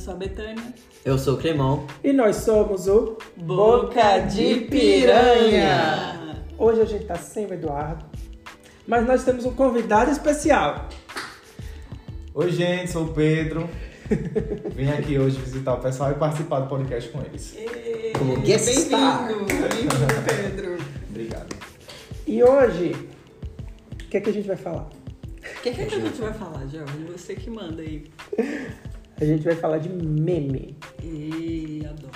Sou a Betânia. Eu sou o Cremão. E nós somos o Boca de Piranha. Hoje a gente tá sem o Eduardo, mas nós temos um convidado especial. Oi, gente, sou o Pedro. Vim aqui hoje visitar o pessoal e participar do podcast com eles. Como guest star. Bem-vindo, Pedro. Obrigado. E hoje, o que é que a gente vai falar? O que, que, é que a gente vai falar, Jorge? Você que manda aí. A gente vai falar de meme. E adoro.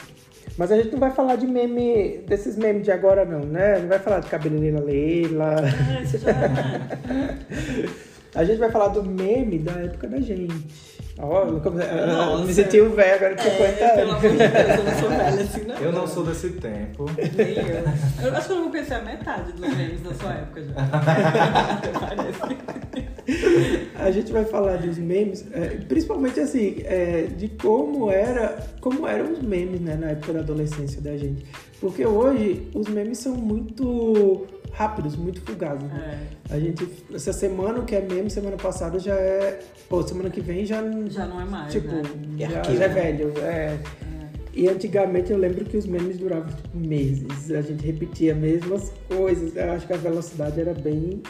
Mas a gente não vai falar de meme, desses memes de agora não, né? Não vai falar de cabeleira Leila. Ah. A gente vai falar do meme da época da gente. Ó, come- eu Nossa. me senti o velho agora de 50 É, pelo anos. amor de Deus, eu não sou velha assim, não. Eu não sou desse tempo. Nem eu. Eu acho que eu não pensei a metade dos memes da sua época já. Parece. A gente vai falar dos memes, é, principalmente assim, é, de como era, como eram os memes, né, na época da adolescência da gente. Porque hoje os memes são muito rápidos, muito fugazes. Né? É, A gente, essa semana o que é meme, semana passada já é, pô, semana que vem já, já não é mais, tipo, né? É já, arquivo, já é né? velho, é. E antigamente eu lembro que os memes duravam tipo, meses. A gente repetia as mesmas coisas. Eu acho que a velocidade era bem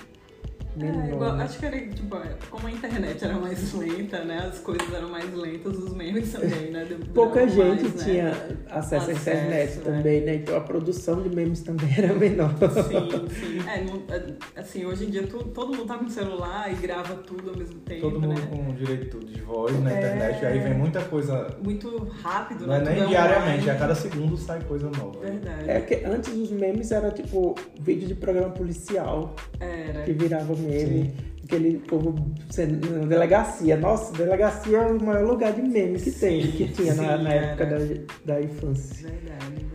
menor. É, igual, né? acho que era, tipo, como a internet era mais lenta, né? As coisas eram mais lentas, os memes também, né? Pouca gente mais, né? tinha acesso, à Acesso, internet né? também, né? Então a produção de memes também era menor. Sim, sim. É, não- é, assim, hoje em dia tu- todo mundo tá com celular e grava tudo ao mesmo tempo, Todo mundo né? com direito de voz na É. internet. E aí vem muita coisa. Muito rápido, Não é né? nem Tudo diariamente, a cada segundo sai coisa nova. Verdade. É que antes os memes era tipo vídeo de programa policial Era. que virava meme. Aquele povo sendo, na delegacia. Nossa, delegacia é o maior lugar de meme que tem, Sim, que tinha na, sim, na época da, da infância. Verdade,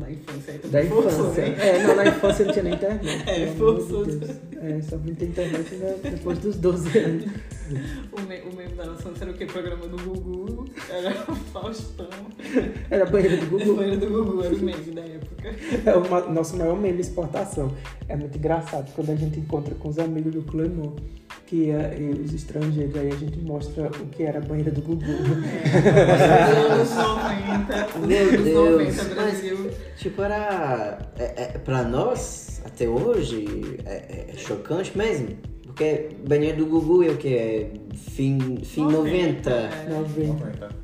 da infância aí Da forçou, infância. né? É, não, na infância não tinha nem internet. É, amor de forçou. Deus. É, só vim ter internet né, depois dos 12 anos. O, me, o meme da nossa era o quê? Programa do Gugu, era o Faustão. Era banheiro do Google. banheiro do Gugu era o meme da época. É o nosso maior meme exportação. É muito engraçado quando a gente encontra com os amigos do Clemon, que é, e os estrangeiros, aí a gente mostra o que era a banheira do Gugu. Anos 90, os Meu Deus. 90 Brasil. Tipo, era. É, é, pra nós, até hoje, é, é chocante mesmo. Porque banheiro do Gugu é o que? É fim, fim 90. é. 90. 90.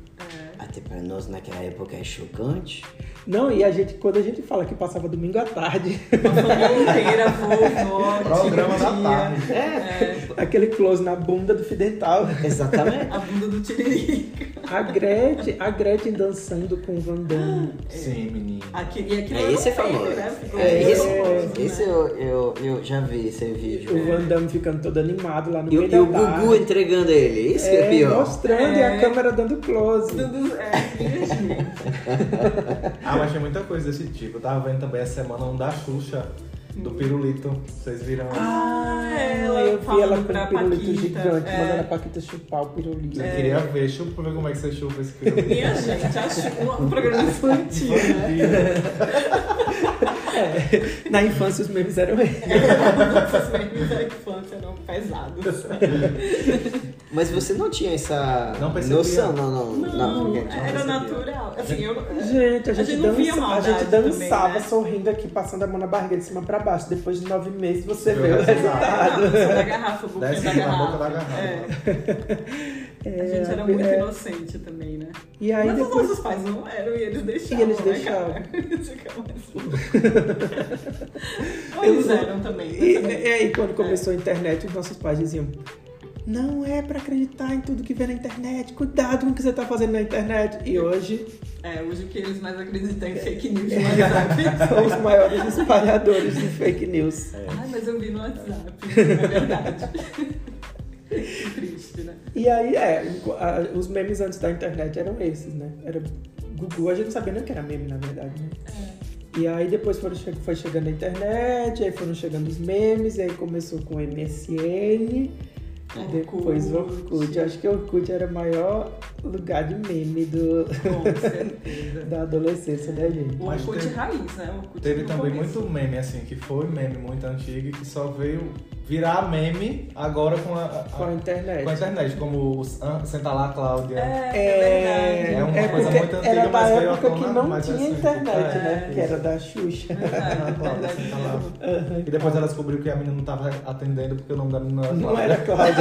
Até pra nós naquela época é chocante. Não, e a gente, quando a gente fala que passava domingo à tarde, inteira, vovó, Programa da tarde. é, aquele close na bunda do Fio Dental. Exatamente. a bunda do Tiririca. A Gretchen, a Gretchen dançando com o Van Damme. Sim, menino. Aqui, e aquilo É, era esse é famoso. né? É, esse, famoso, esse né? eu, eu, eu já vi esse vídeo. O Van Damme ficando todo animado lá no E, o- meio e o. Gugu entregando ele, isso que é pior. mostrando e a É. câmera dando close. Tudo, é. Ah, mas tem muita coisa desse tipo. Eu tava vendo também essa semana um da Xuxa, do Pirulito. Vocês viram? Ah, ela eu vi ela com pra um pirulito Paquita, gigante, é. mandando a Paquita chupar o pirulito. Eu queria ver, chupa pra ver como é que você chupa esse pirulito. Minha gente, acho um, um programa infantil, né? É, Na infância os memes eram esses. Esses memes da infância eram pesados. Mas você não tinha essa Não percebia. noção, não, não. Não, porque- era percebia. natural. Assim, eu, Gente, a gente, não via dança, a gente dançava também, né? sorrindo aqui, passando a mão na barriga de cima pra baixo. Depois de nove meses você vê o o resultado. resultado. É, da garrafa, a Desce da garrafa. boca da garrafa. É. A gente era muito é. inocente também? E aí Mas depois. os nossos pais não eram e eles deixavam. E eles né, deixavam. cara? Eles eram também. E, e aí, quando começou a internet, os nossos pais diziam: Não é pra acreditar em tudo que vê na internet, cuidado com o que você tá fazendo na internet. E hoje É, hoje o que eles mais acreditam é em fake news no WhatsApp. são os maiores espalhadores de fake news. Ai, mas eu vi no WhatsApp. É verdade. Triste, né? E aí, é, a- os memes antes da internet eram esses, né? Era Google, a gente não sabia nem o que era meme, na verdade, né? E aí depois foram, foi chegando a internet, aí foram chegando os memes, aí começou com o MSN, Depois o Orkut. Eu acho que o Orkut era o maior lugar de meme do, da adolescência da gente. O Orkut teve- raiz, né? O Orkut Teve também começo. muito meme, assim, que foi meme muito antigo e que só veio virar meme agora com a, a- Com a internet. com a internet, como o Senta lá, Cláudia. É, É, é. É uma é coisa muito antiga, era da mas veio à época que não mais tinha internet, É, né? isso. Que era da Xuxa. Ah, Cláudia, senta lá. E depois ela descobriu que a menina não tava atendendo porque o nome da menina era Não Cláudia. era Cláudia.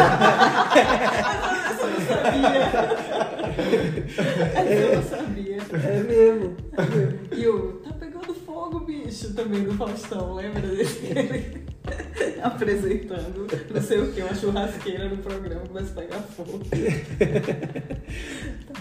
Essa eu não sabia. Eu não sabia. É mesmo. E o Tá pegando fogo, bicho, também do Faustão, lembra dele? Apresentando, não sei o que, uma churrasqueira no programa começa a pegar fogo. tá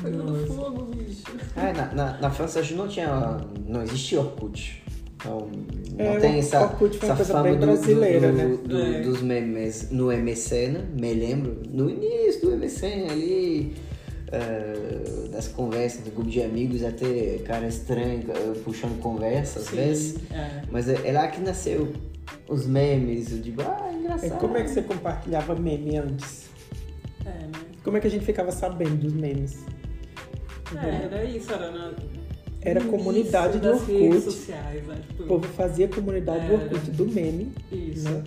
pegando Nossa. fogo, bicho. Ah, na, na, na França a gente não tinha. não existia Orkut. Então não É, tem essa, essa fama do, brasileira, do- né? do- É. dos memes no MSN, me lembro, no início do MSN ali, eh, das conversas do grupo de amigos, até cara estranho eh, puxando conversa às vezes. É. Mas é, é lá que nasceu os memes, eu digo, ah, É, engraçado. Como é que você compartilhava meme antes? É, né? Como é que a gente ficava sabendo dos memes? É, era isso, era na. Era comunidade do Orkut. sociais, né? Tipo, O povo fazia comunidade do Era. Orkut, do meme. Isso. Né?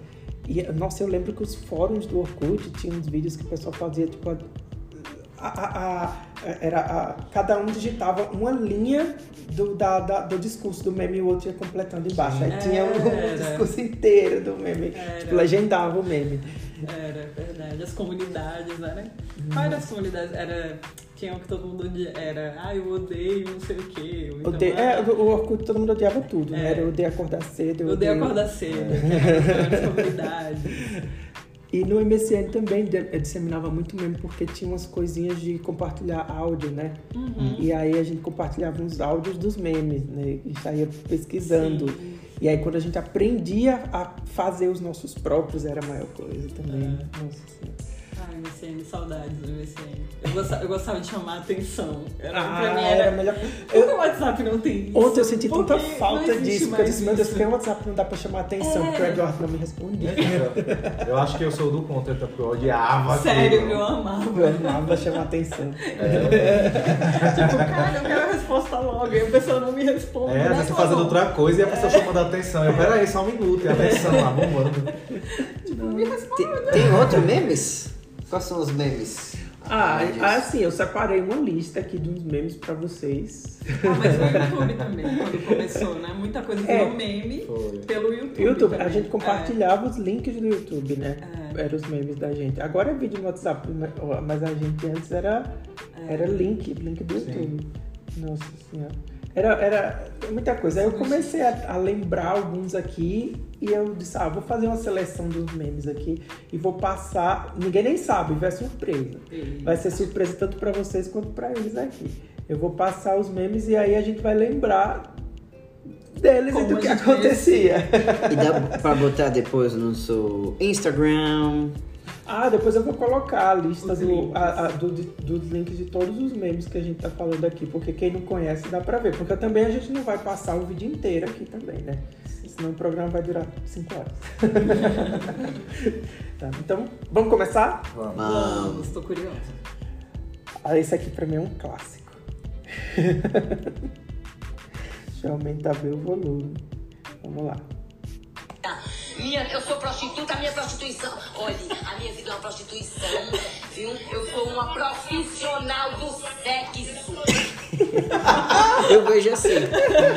E, nossa, eu lembro que os fóruns do Orkut tinham uns vídeos que o pessoal fazia, tipo, a, a- a- era cada um digitava uma linha do, da- da- do discurso do meme e o outro ia completando embaixo. Aí tinha o, o Era. discurso inteiro do meme, Era. tipo, legendava o meme. Era verdade. As comunidades, né? Qual era as comunidades? Era. Tinha um que todo mundo odia- era, ah, eu odeio não sei o quê. então, Ode- ah, é, o Orkut todo mundo odiava tudo, né? É. Era eu odeio acordar cedo. eu odeio odeio- acordar cedo. As comunidades. E no MSN também disseminava muito meme, porque tinha umas coisinhas de compartilhar áudio, né? Uhum. E aí a gente compartilhava uns áudios dos memes, né? E saía pesquisando. Sim. E aí quando a gente aprendia a fazer os nossos próprios, era a maior coisa também. É. Nossa Senhora. MSN, saudades do MSN. Eu gostava, eu gostava de chamar a atenção. Era, pra Ah, mim era era. melhor. Por que o WhatsApp não tem isso? Ontem eu senti tanta que não falta disso, porque eu disse, meu Deus, o WhatsApp não dá pra chamar atenção, É. porque o Eduardo não me respondia. Eu acho que eu sou do contra, então, porque eu odiava Sério, aquilo. eu amava. Eu amava chamar atenção. tipo, cara, eu quero a resposta logo. E a pessoa não me responde. É, você fazendo outra coisa e a pessoa chamando a atenção. Eu, peraí, só um minuto, e a atenção lá, vambora. Tem, tem outro memes? Quais são os memes? Ah, assim, eu separei uma lista aqui de uns memes pra vocês. Ah, mas no YouTube também, quando começou, né? Muita coisa É. virou meme Foi. pelo YouTube. YouTube, a gente compartilhava os links do YouTube, né? É. Eram os memes da gente. Agora é vídeo no WhatsApp, mas a gente antes era, É. era link, link do Sim. YouTube. Nossa senhora. Era, era muita coisa. Aí eu comecei a, a lembrar alguns aqui e eu disse, ah, vou fazer uma seleção dos memes aqui e vou passar. Ninguém nem sabe, vai surpresa. E- Vai ser surpresa tanto pra vocês quanto pra eles aqui. Eu vou passar os memes e aí a gente vai lembrar deles Como e do que acontecia. E dá pra botar depois no seu Instagram. Ah, depois eu vou colocar a lista Os do, a- a- do- de- dos links de todos os memes que a gente tá falando aqui, porque quem não conhece dá pra ver. Porque também a gente não vai passar o vídeo inteiro aqui também, né? Senão o programa vai durar 5 horas. Tá, então, vamos começar? Vamos. Vamos, tô curiosa. Ah, esse aqui pra mim é um clássico. Deixa eu aumentar bem o volume. Vamos lá. Minha, eu sou prostituta, a minha prostituição. Olha, a minha vida é uma prostituição, viu? Eu sou uma profissional do sexo. Eu vejo assim,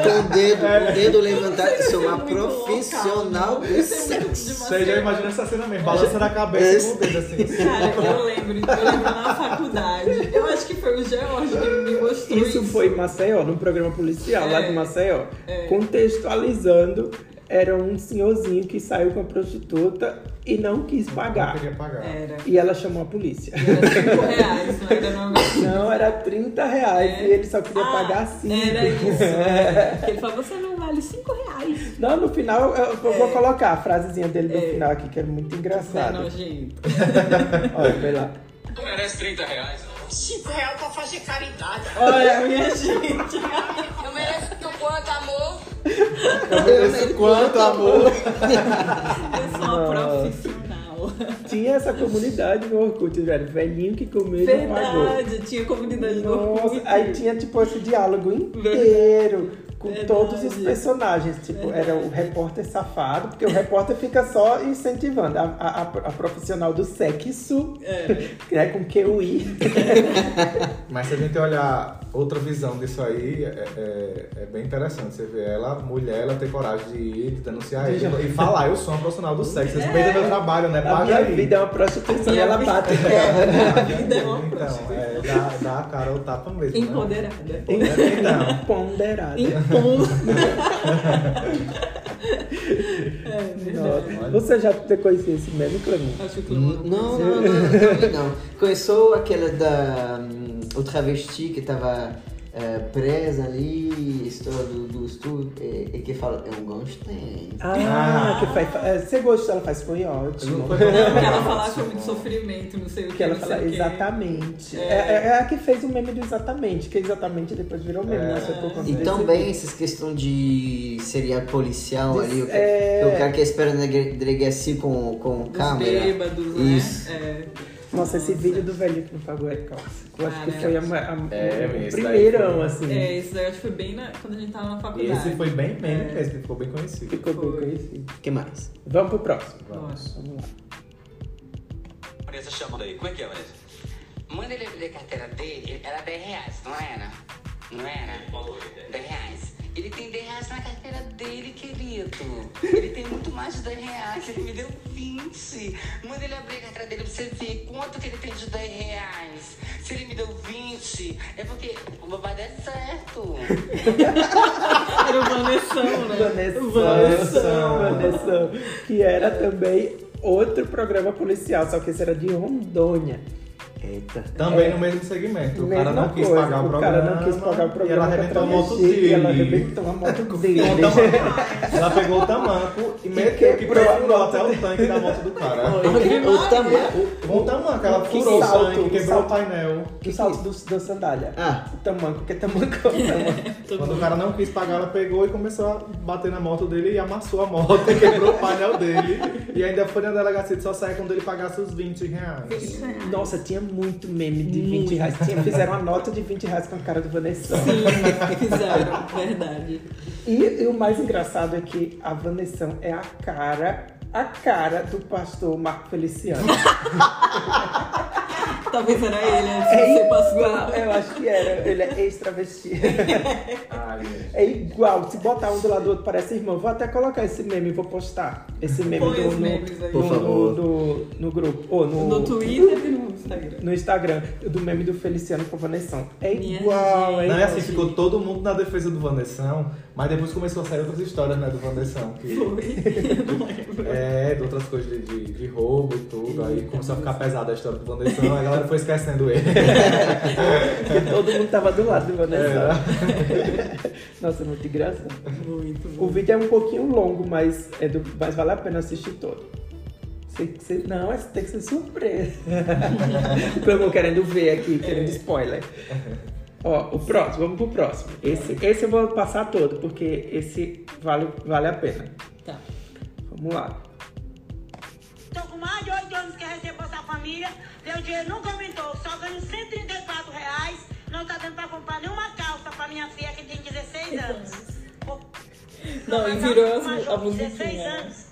com o dedo, o dedo levantado, eu sou uma Muito profissional do? Isso é sexo. Você já imagina essa cena mesmo, balançando a cabeça com o dedo assim. Cara, eu lembro, eu lembro na faculdade. Eu acho que foi o George que me mostrou isso. Isso foi em Maceió, num programa policial lá É. de Maceió. É. Contextualizando, era um senhorzinho que saiu com a prostituta e não quis Não pagar. queria pagar. Era. E ela chamou a polícia. Era 5 reais, não era não. Não, era 30 reais É. e ele só queria Ah, pagar 5. Era isso. É. Ele falou, você não vale 5 reais. Não, no final eu, eu vou É. colocar a frasezinha dele no É. final aqui, que é muito é engraçado. nojento. Olha, vai lá. Tu merece 30 reais. 5 reais pra fazer caridade. Olha, minha gente. Eu mereço o quanto, amor? Eu mereço quanto amor. Eu sou uma profissional. tinha essa comunidade no Orkut, velho. Velhinho que comeu e não pagou. Verdade, tinha comunidade do Orkut. Nossa, aí tinha tipo esse diálogo inteiro com Verdade. todos os personagens. Tipo, era o repórter safado, porque o repórter fica só incentivando a, a, a- a profissional do sexo, É. né, com QI. Mas se a gente olhar outra visão disso aí, é, é- é bem interessante. Você vê ela, mulher, ela ter coragem de ir, de denunciar ele e falar, eu sou uma profissional do sexo, respeita meu trabalho, né? A Paga minha aí. vida é uma prostituição e ela bate É, a vida é uma Então, prostituição. é, dá, dá a cara ou tapa mesmo. né? Empoderada. Então, ponderada. Impom. Nossa. Você já te conhecia esse meme, Clemente? Acho que Não, não. não, não, não, não. Conheceu aquela da. O travesti que estava presa ali, história do, do estúdio, e, e que fala, eu gostei. Ah, que faz. é, Você gostou, ela faz, foi ótimo. Não ela falava sobre sofrimento, não sei o que. Que ela fala exatamente. É. É. é a que fez o meme do exatamente, que exatamente depois virou meme, É. né? Foi por conta E também vídeo. essas questões de serial policial Des- ali, o, é. o cara que espera na dele- delegacia com, com câmera. bêbados, né? Isso. É. Nossa, esse vídeo do velho que não pagou é calça. Eu acho que foi a, a, É, o esse daí primeirão, foi- assim. É, esse daí eu acho que foi bem na, quando a gente tava na faculdade. esse foi bem meme É. mesmo, ficou bem conhecido. Ficou bem Foi. conhecido. O que mais? Vamos pro próximo. Nossa. Vamos lá. Vanessa chamando aí. Como é que é, Vanessa? Manda ele abrir a carteira dele, era 10 reais, não era? Não era? 10 reais. Ele tem 10 reais na carteira dele, querido. Ele tem muito mais de 10 reais, ele me deu 20. Manda ele abrir a carteira dele pra você ver quanto que ele tem de 10 reais. Se ele me deu 20, é porque o babado é certo. Era o Vanessão, né? Vanessa. O Vanessão. Vanessa. Que era também outro programa policial, só que esse era de Rondônia. Eita. Também É. no mesmo segmento. O cara não quis coisa, pagar o o programa. cara não quis pagar o programa. E ela arrebentou a moto dele. E ela arrebentou a moto dele. Com o tamanco. Ela pegou o tamanco e meteu que quebrou a perfurou até o tanque da moto do cara. O tamanho. Com o tamanco, ela Que furou o tanque, que quebrou o painel. Que salto do, da sandália. Ah. O tamanco, que é tamanco. Quando o cara não quis pagar, ela pegou e começou a bater na moto dele e amassou a moto e quebrou o painel dele. E ainda foi na delegacia de só sair quando ele pagasse os 20 reais. Nossa, tinha muito meme de 20 reais. Tinha, fizeram uma nota de 20 reais com a cara do Vanessa. Sim, fizeram, verdade. E, e o mais engraçado é que a Vanessa é a cara, a cara do pastor Marco Feliciano. Talvez era ele antes de É ser igual, pastor. eu acho que era. Ele é ex-travesti. É igual, se botar um do lado do outro parece irmão. Vou até colocar esse meme e vou postar. Esse meme Põe do, os no, memes aí. no, no, no grupo. Ou no, No Twitter e no Instagram. no Instagram, do meme do Feliciano com a Vanessa. É igual, é gente. Não, é igual. assim, ficou todo mundo na defesa do Vanessão, mas depois começou a sair outras histórias, né, do Vanessão. Que, Foi. Não lembro. é, de outras coisas de, de, de roubo e tudo. Aí começou a ficar pesada a história do Vanessão, a galera foi esquecendo ele. Porque todo mundo tava do lado do Vanessa. É. Nossa, muito engraçado. Muito O bom. vídeo é um pouquinho longo, mas, é do, mas vale a pena assistir todo. Você- não, tem que ser surpresa. Como eu querendo ver aqui, querendo spoiler. Ó, o próximo, vamos pro próximo. Esse, esse eu vou passar todo, porque esse vale, vale a pena. Tá. Vamos lá. Tô com mais de oito anos que recebo Bolsa Família. Meu dinheiro nunca aumentou. Só ganho 134 reais. Não tá dando pra comprar nenhuma calça pra minha filha que tem 16 anos. Não, e virou a de 16 musiquinha. anos.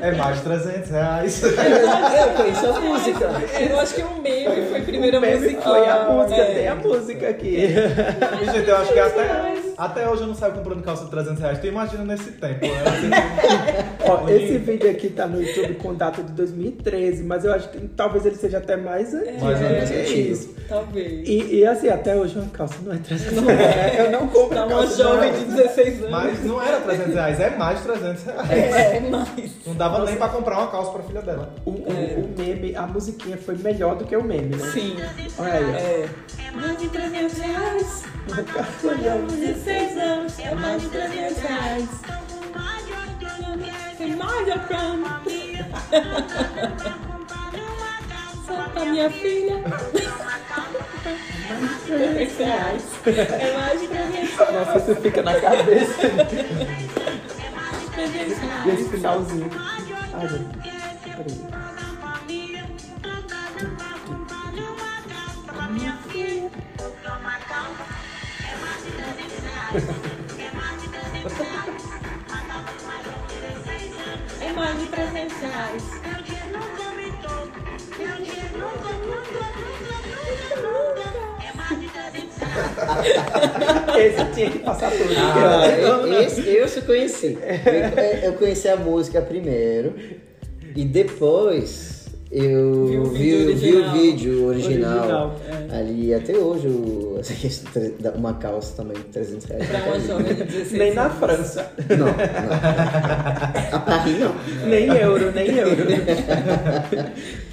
É mais de 300 reais. Eu conheço a música. Eu acho que o meme foi a primeira meme música. foi a música, é. tem a música aqui. E, gente, eu acho que até, até hoje eu não saio comprando calça de 300 reais. Tu imagina nesse tempo. né? Ó, esse vídeo aqui tá no YouTube com data de 2013, mas eu acho que talvez ele seja até mais antigo. Mais antigo. isso. Talvez. E, e assim, até hoje uma calça não é 300 reais. Eu não compro uma calça jovem não. de 16 anos. mas não era 300 reais, é mais de 300 reais. É, mais. Não dava nem pra comprar uma calça pra filha dela. O, o, o meme, a musiquinha foi melhor do que o meme, né? Sim. 300 Olha aí. É. É mais de 300 reais. Olha, 16 anos. É mais de 300 reais. Mais mais nenhuma calça Pra minha filha. 300 reais. É mais de 300 reais. Nossa, isso fica na cabeça. É mais de 300 reais. E esse finalzinho. Mais Ai, meu Quer de 300 reais. Esse tinha que passar por Ah, Então, e- esse eu só conheci. Eu, eu conheci a música primeiro e depois eu Vi o vi, vídeo vi o original. vídeo original. Original, Ali até hoje o, uma calça também, 300 reais. Pra uma jovem de 16 Nem na. França. Não, não. A Paris não. Nem euro, nem euro.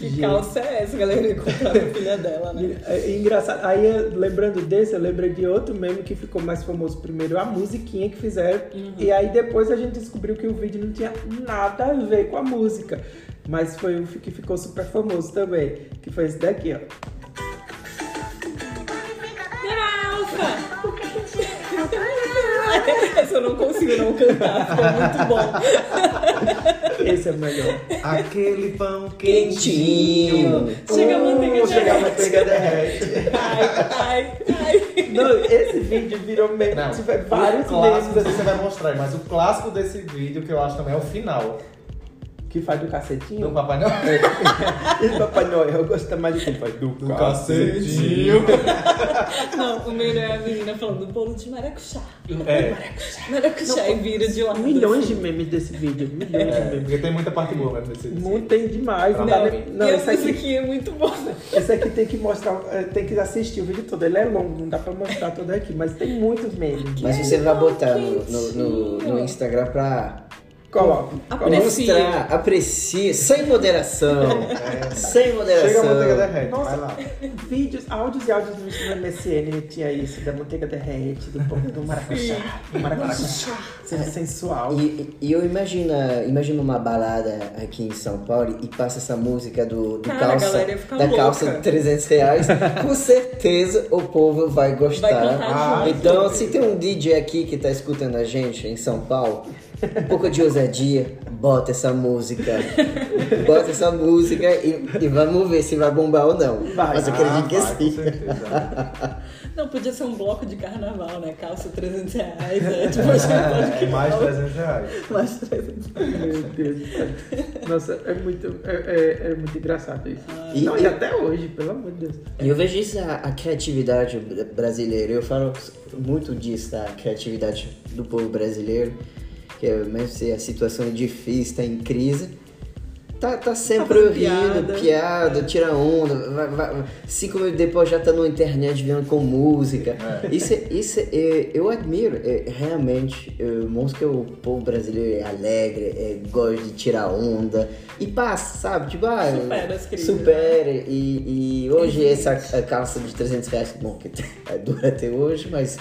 Que calça é essa, galera? Ia comprar pra filha dela, né? É engraçado. Aí, eu- lembrando desse, eu lembrei de outro meme que ficou mais famoso. Primeiro, a musiquinha que fizeram. E aí, depois a gente descobriu que o vídeo não tinha nada a ver com a música. Mas foi o que ficou super famoso também. Que foi esse daqui, ó. Essa eu não consigo não cantar, ficou muito bom. Esse é o melhor. Aquele pão Quentinho. quentinho. Chega a manteiga Uh, chega a derrete. manteiga derrete. Ai, ai, ai. Não, esse vídeo virou meme. Não, Tiver vários memes você vai mostrar, mas o clássico desse vídeo que eu acho também é o final. Que faz do cacetinho. Do Papai Noel. Esse Papai Noel, eu gosto mais do que faz do, Do cacetinho. Não, o melhor é a menina falando bolo de maracujá. É, Maracujá e vira de lado. Milhões de memes desse vídeo. Milhões de é, memes. porque tem muita parte boa mesmo desse vídeo. Muito tem demais. Não, Não, Não, nem... não e esse aqui, musiquinha é muito boa. esse aqui tem que mostrar, eh, tem que assistir o vídeo todo. Ele é longo, não dá pra mostrar todo aqui, mas tem muitos memes. Mas você vai botar no, no, no- no Instagram pra Coloca. Aprecie. mostrar, aprecie, sem moderação. Sem moderação. Chega a manteiga derrete, Nossa. vai lá. Vídeos, áudios e áudios no MSN tinha isso, da manteiga derrete, do pão do maracujá. Do maracujá. Sendo sensual. E, e eu imagino, imagino uma balada aqui em São Paulo e passa essa música do, do Cara, a calça, da louca. calça de 300 reais. Com certeza o povo vai gostar. Vai Ah, então, se tem um DJ aqui que tá escutando a gente em São Paulo, um pouco de ousadia, bota essa música. Bota essa música e, e vamos ver se vai bombar ou não. Vai. Mas eu acredito Ah, que vai, sim. Não, podia ser um bloco de carnaval, né? Calça 300 reais, é tipo, gente pode É mais 300 reais. mais 300 Meu Deus do céu. Nossa, é muito, é, é- é muito engraçado isso. E- Não, e até hoje, pelo amor de Deus. E eu vejo isso, a, a criatividade br- brasileira. Eu falo muito disso, da criatividade do povo brasileiro. Que é, mesmo se a situação é difícil, tá em crise, tá, tá sempre fazendo rindo, piada. piada, tira onda. Vai, vai- cinco minutos depois já tá na internet vendo com música. Isso, é- isso é- eu admiro, é, realmente. é, que o povo brasileiro é alegre, é, gosta de tirar onda. E passa, sabe? Tipo, ah, Supera as crises, Supera. E, e hoje essa calça de 300 reais, bom, que é dura até hoje, mas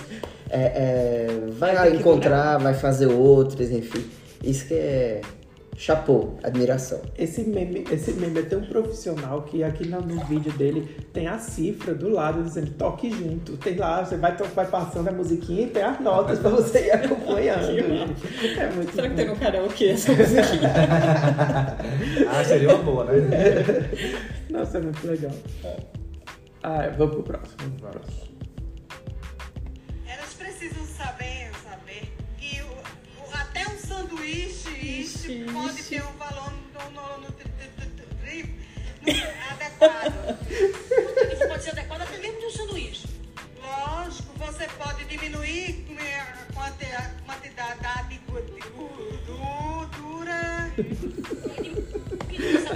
é, é, vai encontrar, vai fazer outras, enfim. Isso que é chapô, admiração. Esse meme, esse meme é tão profissional que aqui no, no vídeo dele tem a cifra do lado dizendo toque junto. Tem lá, você vai, vai passando a musiquinha e tem as notas pra você ir acompanhando. é muito Será que tem no karaokê essa musiquinha? Ah, seria uma boa, né? Nossa, é muito legal. Ah, vamos pro próximo. Vamos pro próximo. Precisam saber, saber que o- o- até um sanduíche Ixi, pode ixi. ter um valor adequado. Isso pode ser adequado até mesmo de um sanduíche. Lógico, você pode diminuir a quanti- a quantidade de gordura.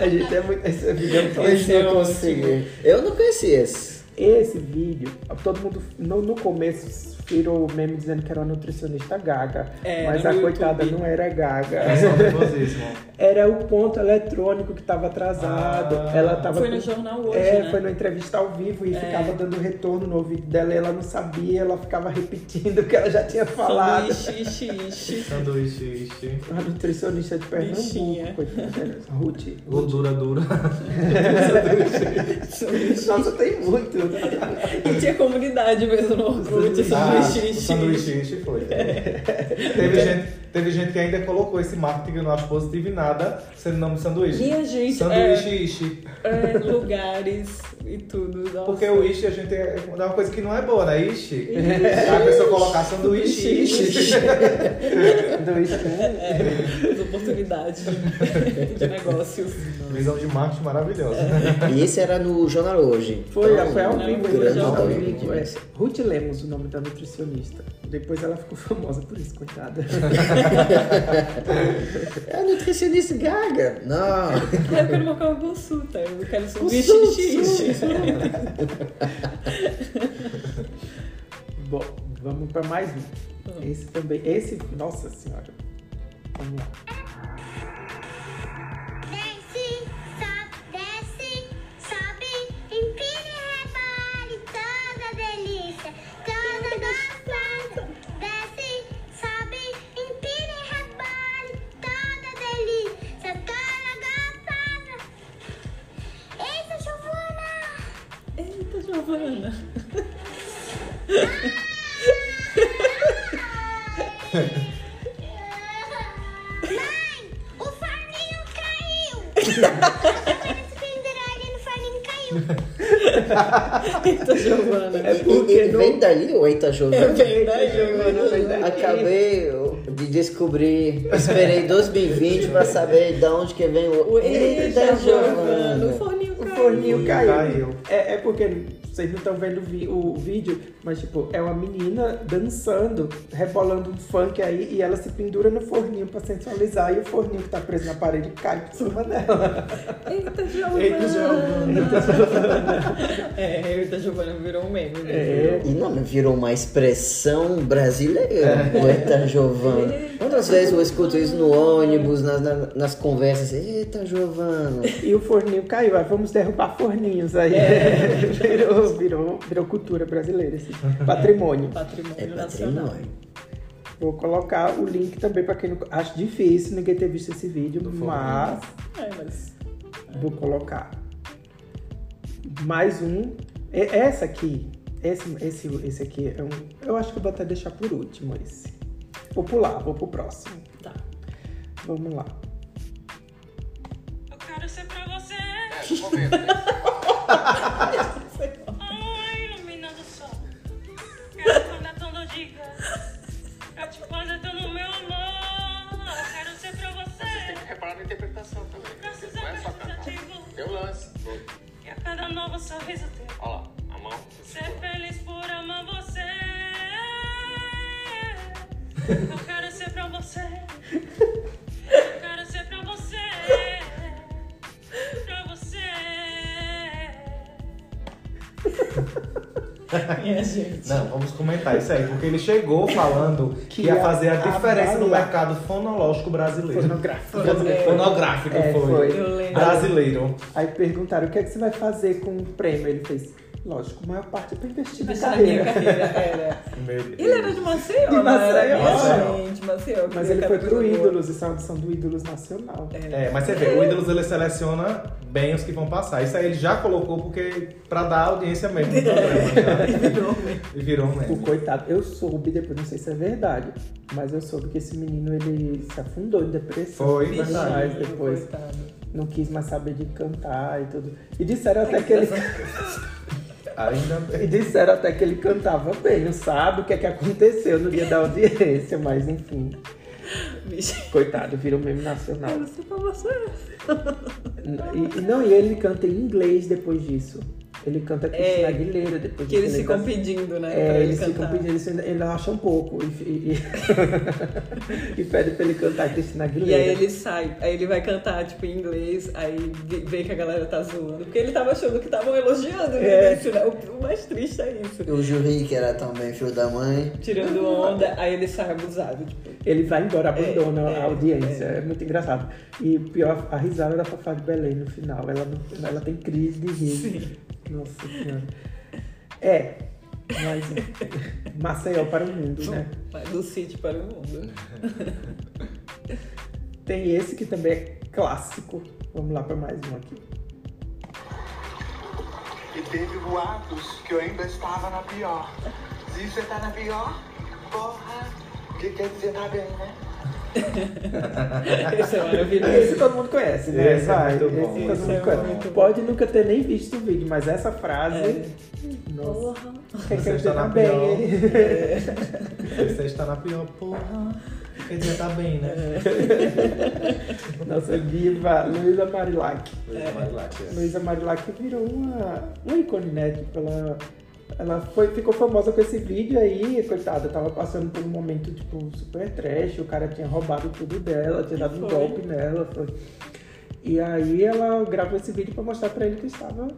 A gente é muito. Esse vídeo é legal. eu consegui. Eu não conhecia esse. Esse vídeo, todo mundo no, no começo virou meme dizendo que era uma nutricionista gaga. É, mas a coitada YouTube. não era gaga. É só nervosíssimo. Era o ponto eletrônico que estava atrasado. Ah. ela tava Foi com- no jornal hoje, É, né? foi na entrevista ao vivo e É. ficava dando retorno no ouvido dela e ela não sabia, ela ficava repetindo o que ela já tinha falado. Sanduíche, ixi, ixi. Sanduíche, ixi. A nutricionista de Pernambuco, Bichinha. coitada. Ruth. Gordura dura. Sanduíche. Nossa, tem muito. E tinha comunidade mesmo no Orkut, Ah, sanduíche, o ixi. sanduíche foi. Teve gente, Teve gente que ainda colocou esse marketing que eu não acho positivo em nada, sendo nome de sanduíche. Minha gente, sanduíche é- ishi. É, lugares e tudo. nossa. Porque o ishi a gente é é uma coisa que não é boa, né? Ishi. A pessoa colocar sanduíche ishi. Sanduíche, né? É, as oportunidades de, negócios. Visão de marketing maravilhosa. E esse era no Jornal Hoje. Foi, Então, foi ao vivo, foi foi ao ao vivo. vivo. é. Ruth Lemos, o nome da nutricionista. Depois ela ficou famosa por isso, coitada. É a nutricionista gaga. Não. Eu quero marcar uma consulta. Eu quero subir Consulta. xixi. Bom, vamos para mais um. Esse também, esse, nossa senhora. Vamos lá. Eita, Giovana. Mãe, o forninho caiu! Forninho. Eita, Giovana. É porque não- vem dali ou Eita É Giovana? verdade, Giovana. Acabei de descobrir. Esperei 2020 pra saber de onde que vem o Eita, Giovana. O Giovana. forninho O caiu. forninho caiu. Caiu. É, é porque vocês não estão vendo o, vi- o vídeo, mas tipo, é uma menina dançando, rebolando um funk aí, e ela se pendura no forninho pra sensualizar, e o forninho que tá preso na parede cai por cima dela. Eita, Giovana. Eita, Giovana. É, Eita, Giovana virou um meme. né? É. E não, virou uma expressão brasileira. O Eita Giovana. Quantas vezes eu escuto isso no ônibus, nas, na- nas conversas? Eita Giovana. E o forninho caiu, aí vamos derrubar forninhos aí. virou, virou, virou cultura brasileira, assim. Patrimônio. Patrimônio É nacional. patrimônio. Vou colocar o link também pra quem não. Acho difícil ninguém ter visto esse vídeo, mas É, mas... vou colocar. Mais um. E- Essa aqui. Esse, esse, esse aqui é um. Eu acho que eu vou até deixar por último esse. Vou pular, vou pro próximo. Tá. Vamos lá. Eu quero ser pra você. Foi bom. o lance. E a cada novo sorriso teu. Olha lá, a mão. Ser feliz por amar você. Eu quero ser pra você. Minha gente. Não, vamos comentar isso aí, porque ele chegou falando que, Que ia fazer a diferença no mercado fonológico brasileiro. Fonográfico. Fonográfico É, foi. foi. Eu lembro. Brasileiro. Aí perguntaram o que, é que você vai fazer com o prêmio. Ele fez, lógico, a maior parte é pra investir na carreira. carreira, era. Meu Deus. Ele era de Maceió, De Maceió. era? Gente, Maceió. Mas ele foi pro. Ídolos, isso é audição do Ídolos Nacional. É, mas você vê, o Ídolos ele seleciona bem os que vão passar. Isso aí ele já colocou porque pra dar audiência mesmo programa. já. E virou O mesmo. coitado, eu soube depois, não sei se é verdade, mas eu soube que esse menino ele se afundou em depressão. Foi, verdade. mais depois. Coitado. Não quis mais saber de cantar e tudo. E disseram até que ele. Ainda E bem. disseram até que ele cantava bem, não sabe o que é que aconteceu no dia da audiência, mas enfim. Bicho. Coitado, virou meme nacional. Eu sei pra você. E, e não, e ele canta em inglês depois disso. Ele canta Cristina É, Aguilera depois Que eles ele ficam pedindo, né? É, ele eles ficam cantar. pedindo, eles ainda, acham um pouco. E, e, e, e pede pra ele cantar Cristina E Aguilera. aí ele sai, aí ele vai cantar, tipo, em inglês, aí vê- que a galera tá zoando. Porque ele tava achando que estavam elogiando no É. né? O, o mais triste é isso. O Jurí, que era também filho da mãe. Tirando onda, aí ele sai abusado, tipo. Ele vai embora, abandona É, a é, audiência. é. É. muito engraçado. E pior, a risada da Fafá de Belém no final. Ela, ela tem crise de rir. Nossa senhora. É, mas Maceió para o mundo, né? Vai do sítio para o mundo. Tem esse que também é clássico. Vamos lá para mais um aqui. E teve boatos que eu ainda estava na pior. Se você tá na pior, porra, o que quer dizer tá bem, né? Esse é maravilhoso. Esse todo mundo conhece, né? Esse é muito bom. esse todo mundo é conhece. muito bom. Pode nunca ter nem visto o vídeo, mas essa frase. É. Nossa. Porra. Você está na bem, pior. hein? Você está na pior, porra. Quer dizer, tá bem, né? Nossa diva, Luísa Marilac. Luísa Marilac, é. Luísa Marilac virou uma, uma ícone, né? Tipo, ela, ela foi, ficou famosa com esse vídeo aí, coitada, tava passando por um momento, tipo, super trash, o cara tinha roubado tudo dela, tinha dado um golpe nela. Foi. E aí ela gravou esse vídeo pra mostrar pra ele que estava.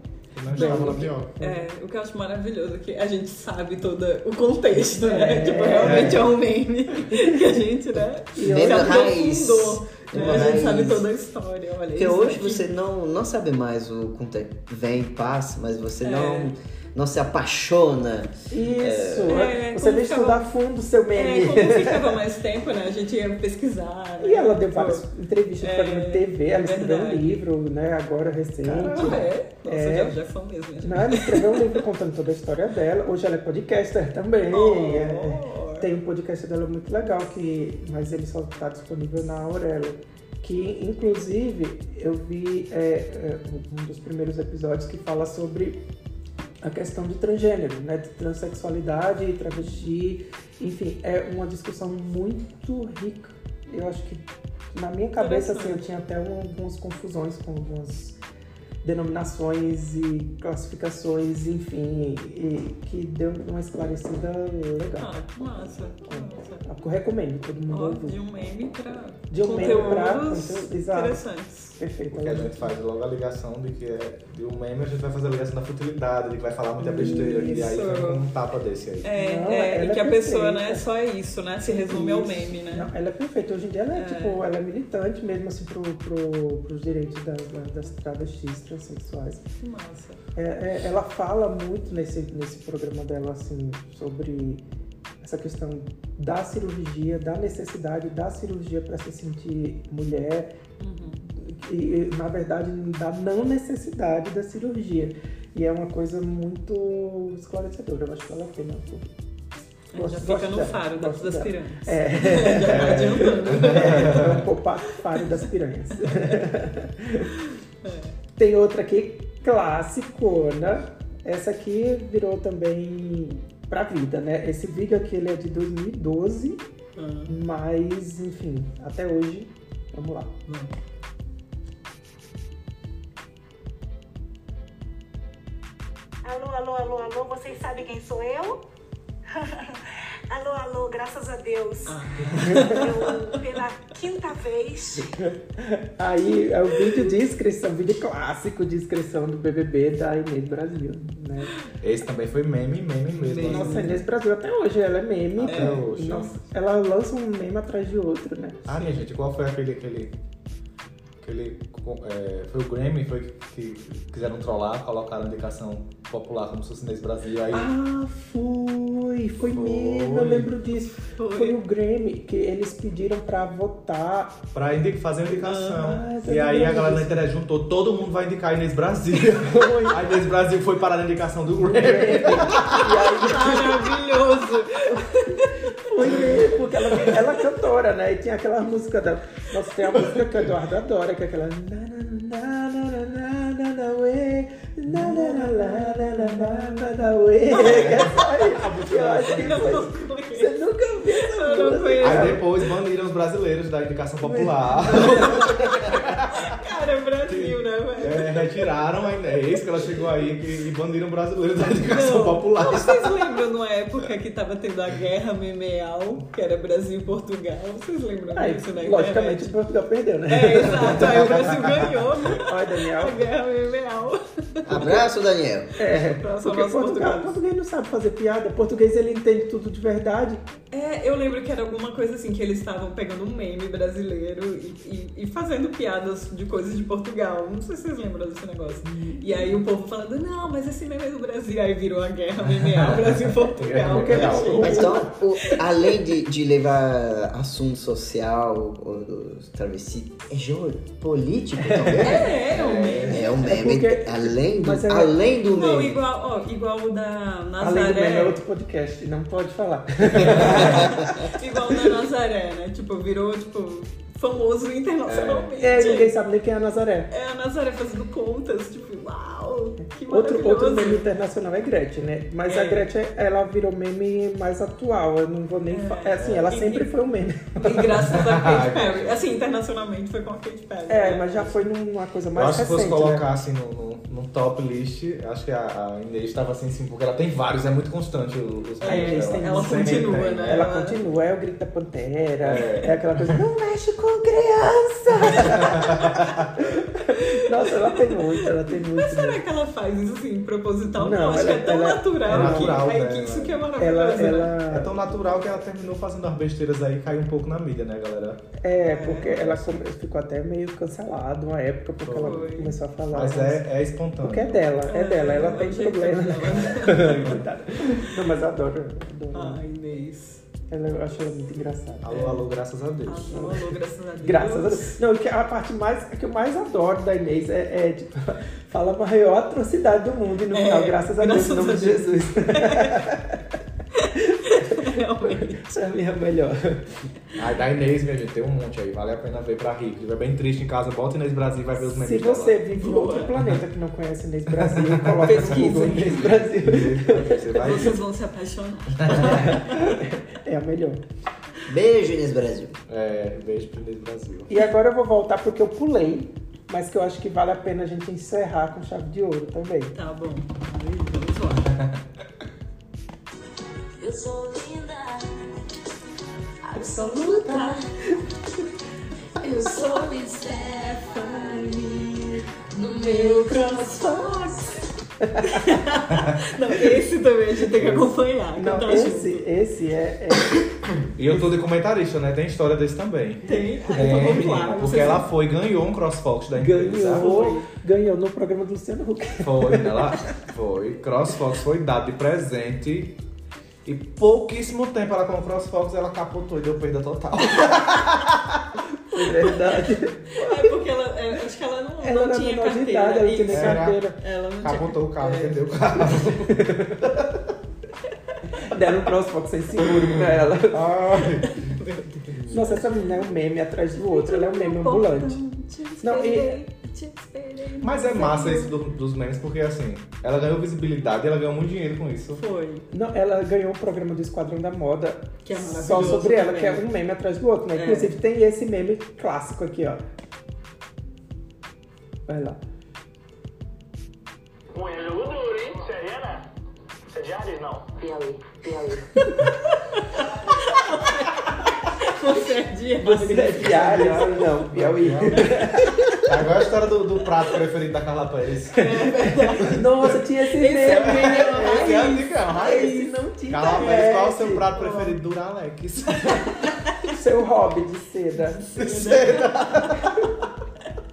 Pior. É, o que eu acho maravilhoso é que a gente sabe todo o contexto, né? É. tipo, realmente é um meme que a gente, né? E se Meme raiz. aprofundou. Né? A gente sabe toda a história, olha Porque isso hoje aqui. você não, não sabe mais o contexto. Vem, passa, mas você É. não, não se apaixona. Isso! É, você como veio ficava- estudar a fundo o seu É, meme. como ficava mais tempo, né? A gente ia pesquisar. E ela né? deu Tipo, várias entrevistas É, para programa de TV, ela escreveu um livro, né, agora recente. Ah, é? Nossa, É. já, já é fã mesmo. Não, ela escreveu um livro contando toda a história dela. Hoje ela é podcaster também. Oh. É, tem um podcast dela muito legal, que, mas ele só está disponível na Aurelo. Que, inclusive, eu vi é, é, um dos primeiros episódios que fala sobre a questão de transgênero, né? De transexualidade, travesti. Enfim, é uma discussão muito rica. Eu acho que, na minha cabeça, assim, eu tinha até um- algumas confusões com algumas denominações e classificações, enfim, e que deu uma esclarecida legal. Ah, que massa. que massa. Eu recomendo, todo mundo Ó, ouvir. de um meme pra De um meme pra conteúdos interessantes. Perfeito. Porque a gente faz logo a ligação de que é de um meme, a gente vai fazer a ligação da futilidade, de que vai falar muita besteira, e aí fica um tapa desse aí. É, Não, é, e é que a pessoa, né, só é isso, né? Se resume ao Isso. meme, né? Não, ela é perfeita. Hoje em dia ela é, É. tipo, ela é militante mesmo assim pro, pro, pros direitos das, das- das transexuais. Que massa. É, é, ela fala muito nesse, nesse programa dela, assim, sobre essa questão da cirurgia, da necessidade da cirurgia para se sentir mulher Uhum. e, na verdade, da não necessidade da cirurgia. E é uma coisa muito esclarecedora. Eu acho que vale a pena. Já Gosto- fica gosto no dela, faro das, das piranhas. É. Já tá adiantando. É, é um pouco faro das piranhas. Tem outra aqui, classicona. Essa aqui virou também pra vida, né? Esse vídeo aqui ele é de 2012, Ah, mas enfim, até hoje. Vamos lá. vamos. Alô, alô, alô, alô, vocês sabem quem sou eu? alô, alô, graças a Deus. Eu, pela quinta vez, Aí é o vídeo de inscrição, vídeo clássico de inscrição do BBB da Inês Brasil, né? Esse também foi meme, meme mesmo. Meme. Nossa, a Inês Brasil até hoje, ela é meme. Até hoje. Nossa, ela lança um meme atrás de outro, né? Ah, minha gente, qual foi aquele. aquele, aquele é, foi o Grammy foi que, que quiseram trollar, colocaram a indicação popular como se fosse Inês Brasil. Aí Ah, foi, foi, Foi. mesmo, eu lembro disso. Foi. Foi o Grammy que eles pediram pra votar. pra indi- fazer a indicação. Ah, e aí a galera na internet juntou, todo mundo vai indicar Inês Brasil. a Inês Brasil foi parar na indicação do Grammy. Maravilhoso! Porque ela, ela é cantora, né? E tinha aquela música dela. Nossa, tem a música que o Eduardo adora, que é aquela. Aí depois baniram os brasileiros da indicação popular. Cara, é Brasil, né, velho? É, retiraram a Inês, que ela chegou aí que, e baniram brasileiros da indicação Não, popular. Vocês lembram numa época que tava tendo a guerra memeal, que era Brasil e Portugal? Vocês lembram Aí, disso, né? logicamente, o Portugal perdeu, né? É, exato. Aí o Brasil ganhou Olha, Daniel. a guerra memeal. Abraço, Daniel. É, Nossa, porque Portugal. português não sabe fazer piada. Português ele entende tudo de verdade. É, eu lembro que era alguma coisa assim, que eles estavam pegando um meme brasileiro e, e- e fazendo piadas de coisas de Portugal. Não sei se vocês lembram desse negócio. E aí o povo falando, não, mas esse meme é do Brasil. Aí virou a guerra MMA Brasil-Portugal. achei. Mas então, o- além de, de levar assunto social, travestis, é jogo político também? É, é um meme. É um meme, porque- além, do, é- além do Não, meme. igual, ó, igual o da Além do meme é Nazaré. outro podcast, não pode falar. Igual da Nazaré, né? Tipo, virou, tipo, famoso internacionalmente. É, ninguém sabe nem quem é a Nazaré. É a Nazaré fazendo contas, tipo, uau, que Outro, outro meme internacional é Gretchen, né? Mas É. a Gretchen, ela virou meme mais atual. Eu não vou nem falar. É assim, ela E- sempre e- foi um meme. E graças a Katy Perry. Assim, internacionalmente foi com a Katy Perry. É, né? mas já foi numa coisa Eu mais acho que se recente. fosse colocar né? assim no, no, no top list, acho que a, a Inês estava assim, sim, porque ela tem vários, é muito constante os É, tem ela sempre continua, tem, né? Ela Ela- continua, é o grito da pantera, É. é, aquela coisa, não mexe com criança! Nossa, ela tem muito, ela tem muito. Mas será mesmo. que ela faz isso assim, proposital? Não, Não, acho ela- que é tão ela- natural. é natural que, aí dela. que isso que é Ela, maravilhoso. né? ela, É tão natural que ela terminou fazendo as besteiras aí e caiu um pouco na mídia, né, galera? é, porque ela come- ficou até meio cancelada uma época, porque ela Foi. começou a falar. Mas é, é espontâneo. Porque é dela, é, dela, ela tem problema. Não, mas eu adoro. adoro. Ai, Inês. Ela, eu acho ela muito engraçada. Alô, alô, graças a Deus. Alô, alô, graças a Deus. Graças a Deus. Não, que a parte mais, que eu mais adoro da Inês é, é tipo, fala a maior atrocidade do mundo e no É, final, graças a Deus, graças em nome a de Deus. Jesus. Mim é a melhor. Aí da Inês, minha gente, tem um monte aí. Vale a pena ver pra rir. Se estiver bem triste em casa, bota Inês Brasil e vai ver os memes Se dela. você vive em outro planeta que não conhece Inês Brasil, coloca Pesquisa. Inês Brasil. Você vai ver. Vocês vão se apaixonar. É a melhor. Beijo, Inês Brasil. É, beijo pro Inês Brasil. E agora eu vou voltar porque eu pulei, mas que eu acho que vale a pena a gente encerrar com chave de ouro também. Tá bom. Aí, vamos lá. Eu sou absoluta. Eu sou Stephanie no meu crossfox. Não, esse também a gente tem que acompanhar. Não, esse, junto. esse é, é- E eu tô de comentarista, né? Tem história desse também. Tem? Ah, Tem, então vamos lá. porque ela foi, ganhou um CrossFox da empresa. ganhou, ganhou no programa do Luciano Huck. Foi, ela foi. CrossFox foi dado de presente. E pouquíssimo tempo ela com o CrossFox, ela capotou e deu perda total. Foi verdade. É porque ela, é, acho que ela não, Ela não tinha menor carteira. idade, ela tinha carteira. Ela não Capotou o tinha carro, é. perdeu o carro. Deram um crossfox sem seguro pra ela. Ai. Nossa, essa menina é um meme atrás do outro, ela é um meme ambulante. Não, e- Te esperei. Mas é massa isso do- dos memes, porque assim, ela ganhou visibilidade e ela ganhou muito dinheiro com isso. Foi. Não, ela ganhou o programa do Esquadrão da Moda Que é só sobre ela, também. que é um meme atrás do outro, né? É. Inclusive tem esse meme clássico aqui, ó. Vai lá. Um é jogo duro, hein? Você é? Você é de Ares, não? Piauí, Piauí. Você é de Você é diário? Não, Piauí. Agora a história do, do prato preferido da Carla Pérez. Nossa, tinha esse Esse é meme. meme, Esse é Esse raiz. não tinha Carla Pérez, qual é o seu prato preferido do Alex? Seu hobby de seda.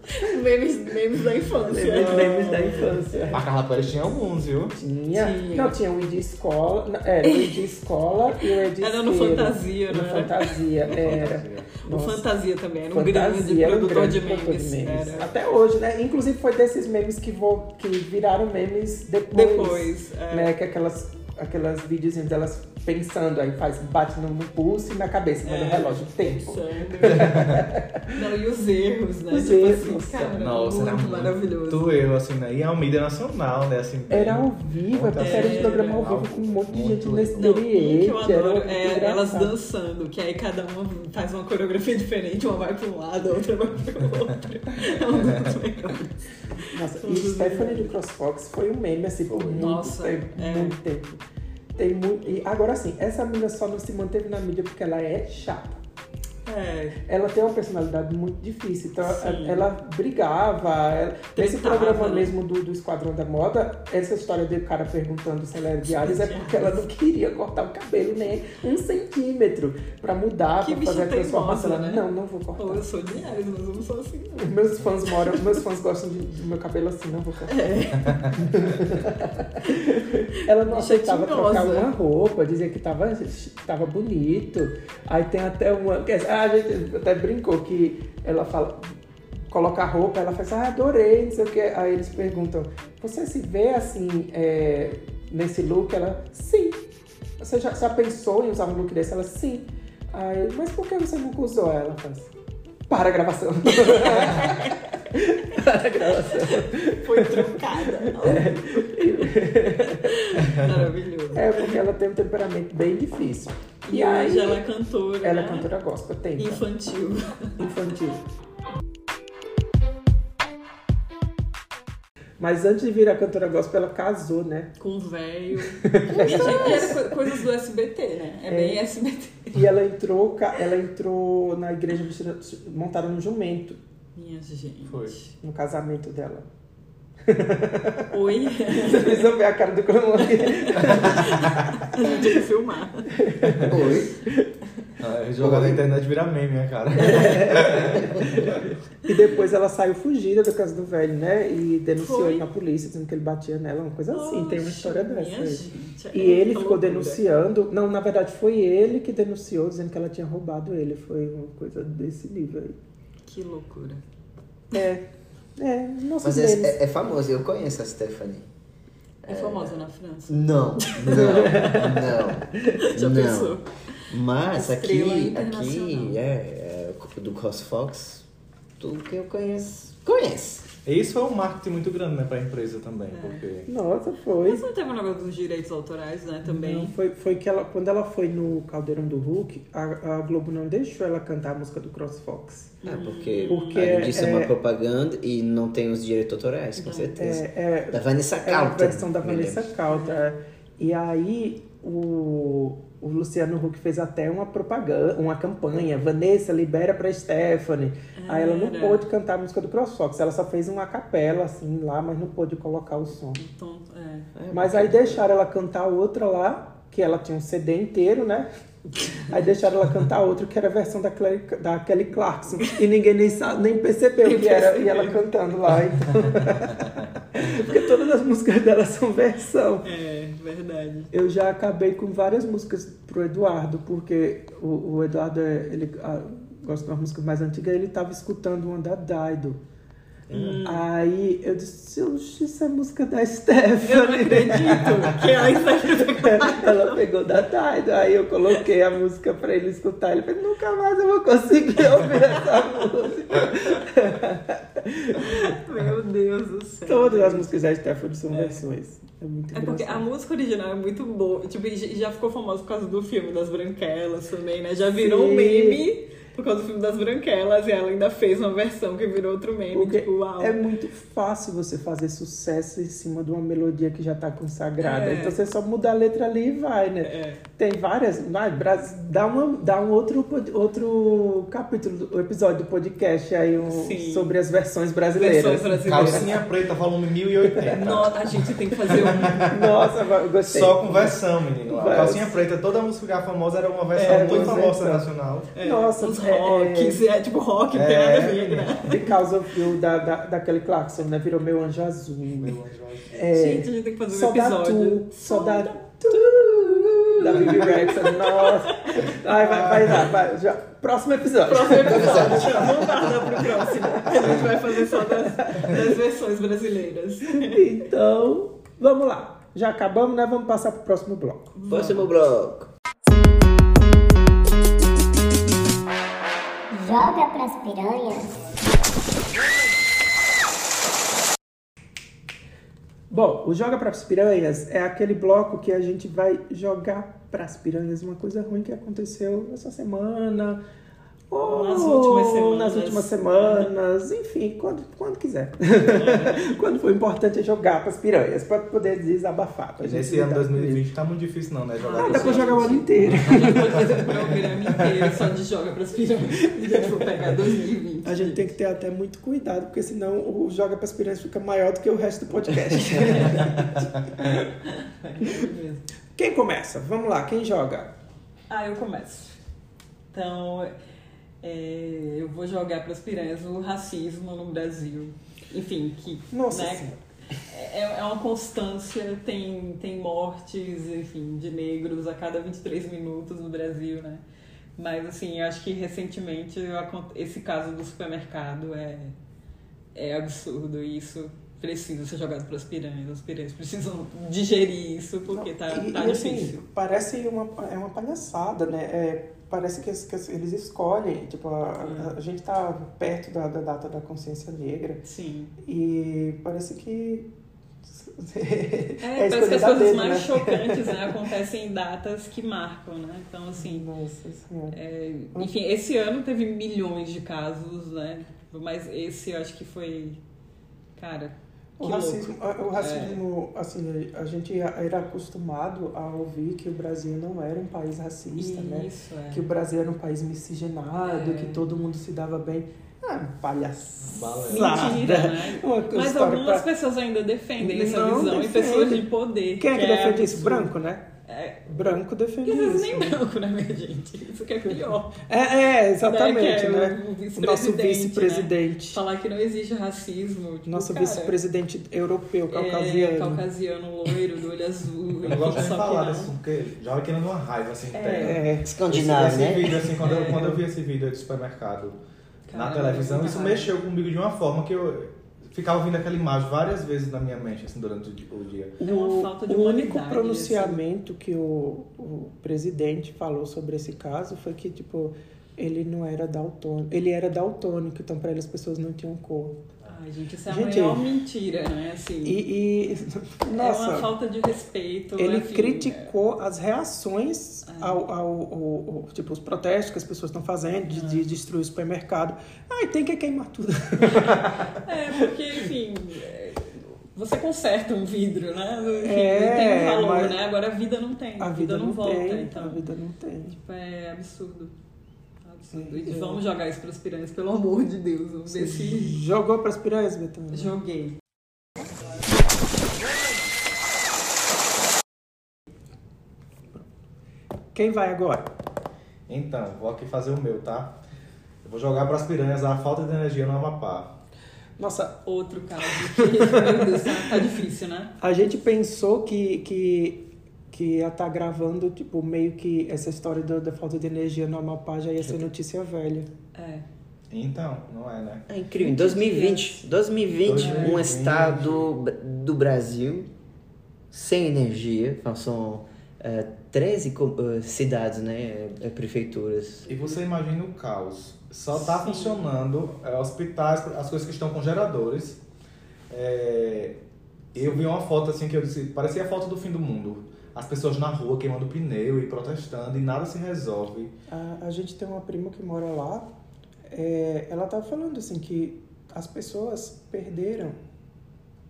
memes, memes da infância. Memes, memes da infância. A Carla Pérez tinha alguns, viu? Tinha. Tinha. Não, tinha o Ed Escola. Era o Ed Escola e o Ed Era no. Fantasia, No não era? Fantasia, era. O. Fantasia também, era um grande Fantasia um produtor grande de produtor memes. de memes. Era. Até hoje, né? Inclusive foi desses memes que, vo- que viraram memes depois. Depois, é. Né? Que aquelas, aquelas videozinhos delas pensando, aí faz, bate no no pulso e na cabeça, mas no É, relógio, tempo. Pensando. Não, e os erros, né? Os tipo erros, assim, cara, Nossa, era muito muito maravilhoso. erro, assim, né? E é uma mídia nacional, né? Assim, Era ao vivo, é Muito era um era. programa ao vivo com um monte de Muito gente nesse Não, um que eu experiente. Era adoro muito é elas dançando, que aí cada uma faz uma coreografia diferente, uma vai para um lado, a outra vai para o outro. É muito legal. Nossa, e Stephanie do CrossFox foi um meme assim por muito Nossa, tempo. é. Muito tempo. Tem muito. E agora sim, essa menina só não se manteve na mídia porque ela é chata. É. Ela tem uma personalidade muito difícil, então Sim. ela brigava. Ela, nesse programa né? mesmo do, do Esquadrão da Moda, essa história do cara perguntando se ela era de Ares é porque ela não queria cortar o cabelo nem um centímetro pra mudar, Que pra fazer a transformação. Ela, né? Não, não vou cortar. Ou eu sou de Ares, mas eu não sou assim. não. Meus fãs moram, meus fãs gostam de- do meu cabelo assim, não vou cortar. ela não Bicha aceitava trocar uma roupa, dizia que tava, tava bonito. Aí tem até uma. Ah, a gente até brincou que ela fala. Coloca a roupa, ela faz, ah, adorei, não sei o que. Aí eles perguntam, você se vê assim, é, nesse look? Ela, sim. Você já, já pensou em usar um look desse? Ela, sim. Aí, mas por que você nunca usou? Ela para a gravação. para a gravação. Foi trocada. Maravilhoso. É, porque ela tem um temperamento bem difícil. E, hoje ela é cantora. Ela é né? cantora gospel, tem. Infantil. Infantil. Mas antes de virar cantora gospel, ela casou, né? Com velho. E, coisas do SBT, né? É, bem SBT. E ela entrou, ela entrou na igreja vestida, montada no jumento, Minha gente. Foi. no casamento dela. Oi. Vocês precisam ver a cara do Cronô aqui. A gente tem que filmar. Oi? Ah, jogar na internet vira meme, né, cara? E depois ela saiu fugida da casa do velho, né? E denunciou Foi. ele na polícia, dizendo que ele batia nela, uma coisa assim. Tem uma Oxe, história dessa. aí. gente, E é ele ficou loucura. denunciando. Não, na verdade foi ele que denunciou, dizendo que ela tinha roubado ele. Foi uma coisa desse nível aí. Que loucura. É. É, nossos Mas memes. é, é, é famoso, eu conheço a Stephanie. É famosa na França? Não, não, não. Já não. pensou? Mas Estrela aqui, aqui, é, é, do CrossFox, tudo que eu conheço, conhece. E isso foi um marketing muito grande, né, pra empresa também, É. porque... Nossa, foi. Mas não teve um negócio dos direitos autorais, né? Também. Não, foi, foi que ela, quando ela foi no Caldeirão do Hulk, a, a Globo não deixou ela cantar a música do CrossFox. É, porque, Porque além disso é, uma é- propaganda e não tem os direitos autorais, com certeza. É, é, Da Vanessa é a versão da Vanessa é. E aí o, o Luciano Huck fez até uma propaganda, uma campanha. Vanessa, libera pra Stephanie. Aí ela não Era. pôde cantar a música do CrossFox. Ela só fez uma capela, assim, lá, mas não pôde colocar o som. Então, é. É, Mas aí deixaram ela cantar outra lá, que ela tinha um CD inteiro, né? Aí deixaram ela cantar outra, que era a versão da, Kelly, da Kelly Clarkson. E ninguém nem, sa- nem percebeu Nem que era, e ela cantando lá. Então... Porque todas as músicas dela são versão. É, verdade. Eu já acabei com várias músicas pro Eduardo, porque o, o Eduardo é, ele, ah, gosta de umas músicas mais antigas, ele tava escutando uma da Daido. Aí eu disse, "Oxe, isso é música da Eu não Stephanie. acredito que ela está Ela pegou da Daido, aí eu coloquei a música pra ele escutar. Ele falou, nunca mais eu vou conseguir ouvir essa música. Meu Deus do céu. Todas as músicas da Stephanie são versões. É muito É porque a música original é muito boa. Tipo, já ficou famosa por causa do filme das Branquelas também, né? Já virou um Sim. meme por causa do filme das Branquelas e ela ainda fez uma versão que virou outro meme. Porque tipo, uau. é muito fácil você fazer sucesso em cima de uma melodia que já tá consagrada. É. Então você só muda a letra ali e vai, né? É. Tem várias. Vai, dá, uma, dá um outro, outro capítulo, do- episódio do podcast aí um, sobre as versões brasileiras. Versões brasileiras. Calcinha Preta, volume 1080. Nossa, a gente tem que fazer um. Nossa, gostei. Só com versão, menino. Calcinha Preta, toda a música famosa era uma versão É, muito famosa nacional. É, Nossa, uns é- é, tipo rock, não tem nada a ver, né? Because of You, da, da, da Kelly Clarkson, né? Virou meu anjo azul. Meu anjo azul. É, Gente, a gente tem que fazer um só dá episódio. tu, só dá tu, da Bibi Rexa. Nossa. Ai, vai, vai vai. Já. Próximo episódio. Próximo episódio, vamos guardar pro próximo. A gente vai fazer só das, das versões brasileiras. Então, vamos lá. Já acabamos, né? Vamos passar pro próximo bloco. Próximo bloco. Joga pras piranhas. Bom, o Joga pras Piranhas é aquele bloco que a gente vai jogar pras piranhas uma coisa ruim que aconteceu essa semana. Ou Nas últimas semanas. nas últimas semanas, enfim, quando, quando quiser. quando for importante é jogar pras piranhas, pra poder desabafar. Pra gente Nesse ano lidar com 2020 tá muito difícil não, né? Jogar Ah, com dá pra os jogar o ano inteiro. A gente pode fazer um programa inteiro só de joga pras piranhas. Se a gente for pegar 2020. A gente tem que ter até muito cuidado, porque senão o Joga pras Piranhas fica maior do que o resto do podcast. É quem começa? Vamos lá, quem joga? Ah, eu começo. Então, é, eu vou jogar para as piranhas o racismo no Brasil. Enfim, que Nossa né, é, é uma constância, tem, tem mortes, enfim, de negros a cada 23 minutos no Brasil, né? Mas, assim, eu acho que recentemente esse caso do supermercado é, é absurdo e isso precisa ser jogado para as piranhas. As piranhas precisam digerir isso porque tá, E- tá e, assim, difícil. parece uma, é uma palhaçada, né? É, parece que, que eles escolhem, tipo, a, a- a gente tá perto da, da data da consciência negra Sim. e parece que É, a parece que as coisas dedo, mais né? chocantes né, acontecem em datas que marcam, né? Então, assim, Nossa Senhora. é, enfim, esse ano teve milhões de casos, né? Mas esse eu acho que foi, cara, O racismo, o racismo assim, a gente era acostumado a ouvir que o Brasil não era um país racista, né? Isso, é. Que o Brasil era um país miscigenado, É. que todo mundo se dava bem. Ah, palhaçada. Mentira, né? Uma Mas algumas pra- pessoas ainda defendem essa Não visão e defendem. pessoas de poder. Quem é que defende isso? Branco, né? É, Branco defende e às vezes isso. nem né? branco, né, minha gente? Isso que é pior. É, é, exatamente, Né, é né? o O vice-presidente, nosso né? vice-presidente. Falar que não existe racismo. Tipo, Nosso cara, vice-presidente europeu, É, caucasiano. caucasiano. loiro, do olho azul. Eu não gosto de falar não. disso, porque já vai querendo uma raiva assim interna. É. Escandinavo, esse, né? esse vídeo, assim, quando, eu, É. quando eu vi esse vídeo do supermercado na Caramba, televisão, muita isso raiva. mexeu comigo de uma forma que eu ficava ouvindo aquela imagem várias vezes na minha mente, assim, durante o di- o dia. É uma O, falta de o único humanidade, pronunciamento que o, o presidente falou sobre esse caso foi que, tipo, ele não era daltônico. Ele era daltônico, então para ele as pessoas não tinham cor. Ai, gente, isso é a Gente, maior mentira, né? Assim, E, e é uma nossa, falta de respeito. ele enfim, criticou as reações É. ao, ao, ao- ao- tipo, os protestos que as pessoas estão fazendo de, de destruir o supermercado. Ai, tem que queimar tudo. É, porque, enfim, é, você conserta um vidro, né? Enfim, É, tem um valor, mas né? Agora a vida não tem. A vida não, volta, tem, então. a vida não tem. Tipo, é absurdo. É. E vamos jogar isso pras piranhas, pelo amor de Deus. Vamos ver se. Jogou pras piranhas, Betânia? Joguei. Quem vai agora? Então, vou aqui fazer o meu, tá? Eu vou jogar para as piranhas a falta de energia no Amapá. Nossa, Outro caso que, meu Deus, tá, tá difícil, né? A gente pensou que, que, que ia estar gravando, tipo, meio que essa história do- da falta de energia no Amapá já ia ser notícia velha. É. Então, não é, né? É incrível. Em 2020, 2020, um 2020. estado do Brasil sem energia, são é, 13 co- eh, cidades, né, eh, prefeituras. E você imagina o caos. Só tá Sim. funcionando é, hospitais, as coisas que estão com geradores. É, eu vi uma foto assim que eu disse, parecia a foto do fim do mundo. As pessoas na rua queimando pneu e protestando e nada se resolve. A, a gente tem uma prima que mora lá, é, ela tava falando assim que as pessoas perderam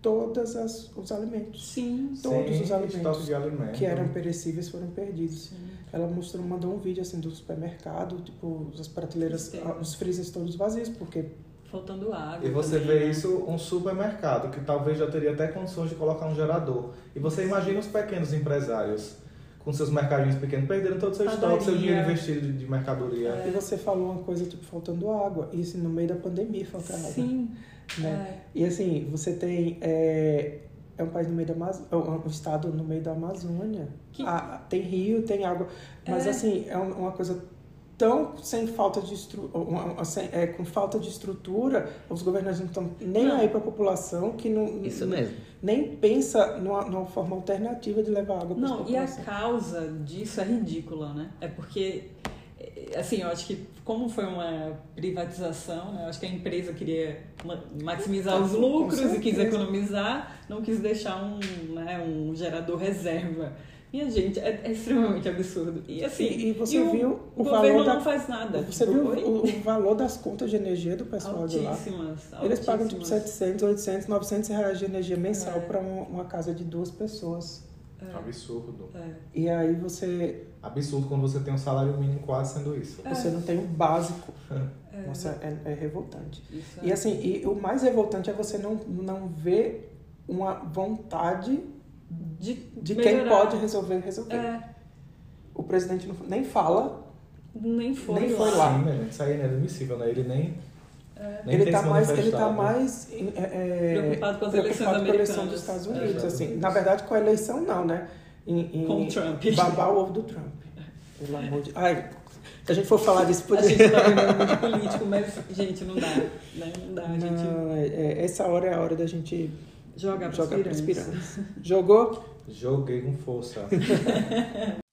todos as, os alimentos. Sim. Todos Sem os alimentos alimento. que eram perecíveis foram perdidos. Ela mostrou, mandou um vídeo assim do supermercado, tipo, as prateleiras, Sim. os freezers todos vazios, porque Faltando água. E você também, vê né? isso um supermercado que talvez já teria até condições de colocar um gerador. E você imagina os pequenos empresários com seus mercadinhos pequenos perdendo todo o seu Padaria. estoque, seu dinheiro investido de, mercadoria. E você falou uma coisa, tipo, faltando água. Isso no meio da pandemia falta água. Sim. Né? E assim, você tem. É, é um país no meio da Amazônia. Um estado no meio da Amazônia. Que- Ah, tem rio, tem água. Mas É. assim, é um- uma coisa tão sem falta de estru... uma- uma- sem- é, com falta de estrutura, os governantes não estão nem Não. aí para a população, que não, Isso mesmo. nem pensa numa, numa forma alternativa de levar água para Não, e a causa disso é ridícula, né? É porque, eh, assim, eu acho que como foi uma privatização, né? Eu acho que a empresa queria ma- maximizar os lucros e quis economizar, não quis deixar um, né, um gerador reserva. Minha gente, é, é extremamente absurdo. E assim, E, e você o, viu o, governo valor da, não faz nada. Você Tipo, viu o, o valor das contas de energia do pessoal de lá? Altíssimas. Eles pagam tipo altíssimas. 700, 800, 900 reais de energia mensal É. para uma casa de duas pessoas. Absurdo. É. E aí você, Absurdo quando você tem um salário mínimo quase sendo isso. você não tem o básico. É. Nossa, é, é revoltante. Isso E assim, e o mais revoltante é você não, não ver uma vontade de, de quem melhorar. pode resolver, resolver. É, O presidente não, nem fala, nem foi Nem lá. foi lá. Sim, né? Isso aí é inadmissível, né? Ele nem. nem ele tá mais, ele tá mais é, é, Preocupado com as preocupado com a eleição dos Estados É, Unidos. assim. Na verdade, com a eleição não, né? Em, em Com o Trump. Babar o ovo do Trump. Pelo amor de... Ai, se a gente for falar disso, A poderia... gente tá muito político, mas, gente, não dá. Né? Não dá. A gente Não, é- é- essa hora é a hora da gente joga pras jogar pras piranhas. piranhas. Jogou? Joguei com força.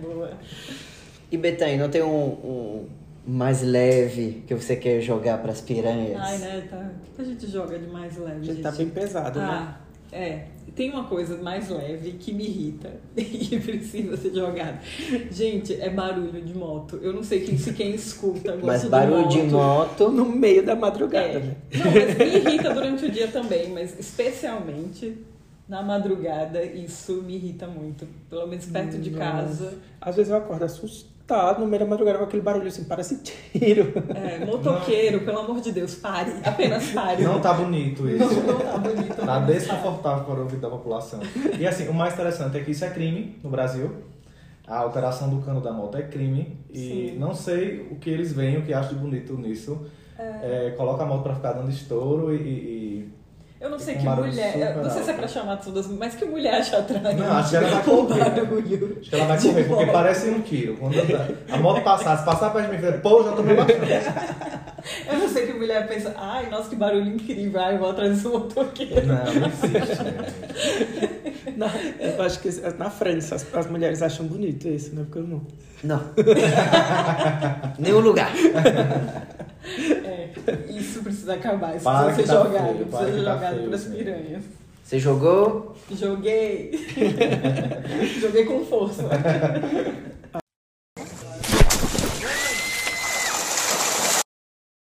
Boa. E Betânia, não tem um, um mais leve que você quer jogar pras piranhas? Ai, né? Tá... O que a gente joga de mais leve, A gente gente? tá bem pesado, né? Ah, é. Tem uma coisa mais leve que me irrita e precisa ser jogada. Gente, é barulho de moto. Eu não sei quem, se quem escuta gosta Mas barulho de moto. No meio da madrugada, É. né? Não, mas me irrita durante o dia também, mas especialmente na madrugada, isso me irrita muito. Pelo menos perto de casa. Às vezes eu acordo assustado no meio da madrugada com aquele barulho assim, parece tiro. É, motoqueiro, pelo amor de Deus, pare. Apenas pare. Não tá bonito isso. Não, não tá bonito. Tá desconfortável para o ouvido da população. E assim, o mais interessante é que isso é crime no Brasil. A alteração do cano da moto é crime. E Sim. não sei o que eles veem, o que acham de bonito nisso. É, coloca a moto pra ficar dando estouro e. e- Eu não sei que mulher. Não sei se é pra chamar todas, mas que mulher acha atraente. Não, acho que ela vai correr. barulho. Acho que ela vai de correr, porque parece um tiro. Quando a moto passar, se passar perto de mim, eu falo, pô, já tomei bastante. Eu não sei que mulher pensa, ai, nossa, que barulho incrível, ai, eu vou atrás desse motoqueiro. Não, não existe. né? Na- eu acho que na França as, as mulheres acham bonito isso, né? Porque eu não. Não. Nenhum lugar. Isso precisa acabar, isso Para precisa ser tá jogado, feio, para precisa ser tá jogado feio, pras sim. piranhas. Você jogou? Joguei. Joguei com força.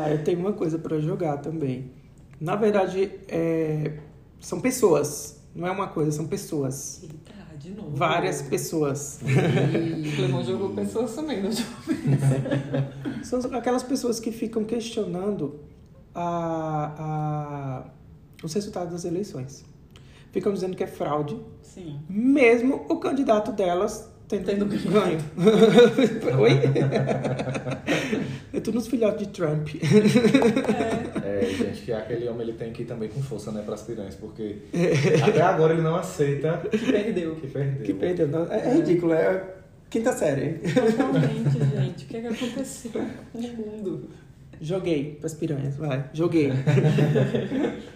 Ah, eu tenho uma coisa pra jogar também. Na verdade, é, são pessoas. Não é uma coisa, são pessoas. Eita, de novo. Várias pessoas. O Clemão jogou pessoas também, não jogou? São aquelas pessoas que ficam questionando a, a, os resultados das eleições. Ficam dizendo que é fraude, Sim. mesmo o candidato delas Tendo ganho. Oi? é tudo uns filhotes de Trump. É, gente, que aquele homem ele tem que ir também com força, né, pras piranhas, porque até agora ele não aceita Que perdeu. que perdeu. que perdeu. não- É, é ridículo, é quinta série. Totalmente, gente. O que, é que aconteceu no mundo? Joguei pras piranhas, vai. Joguei.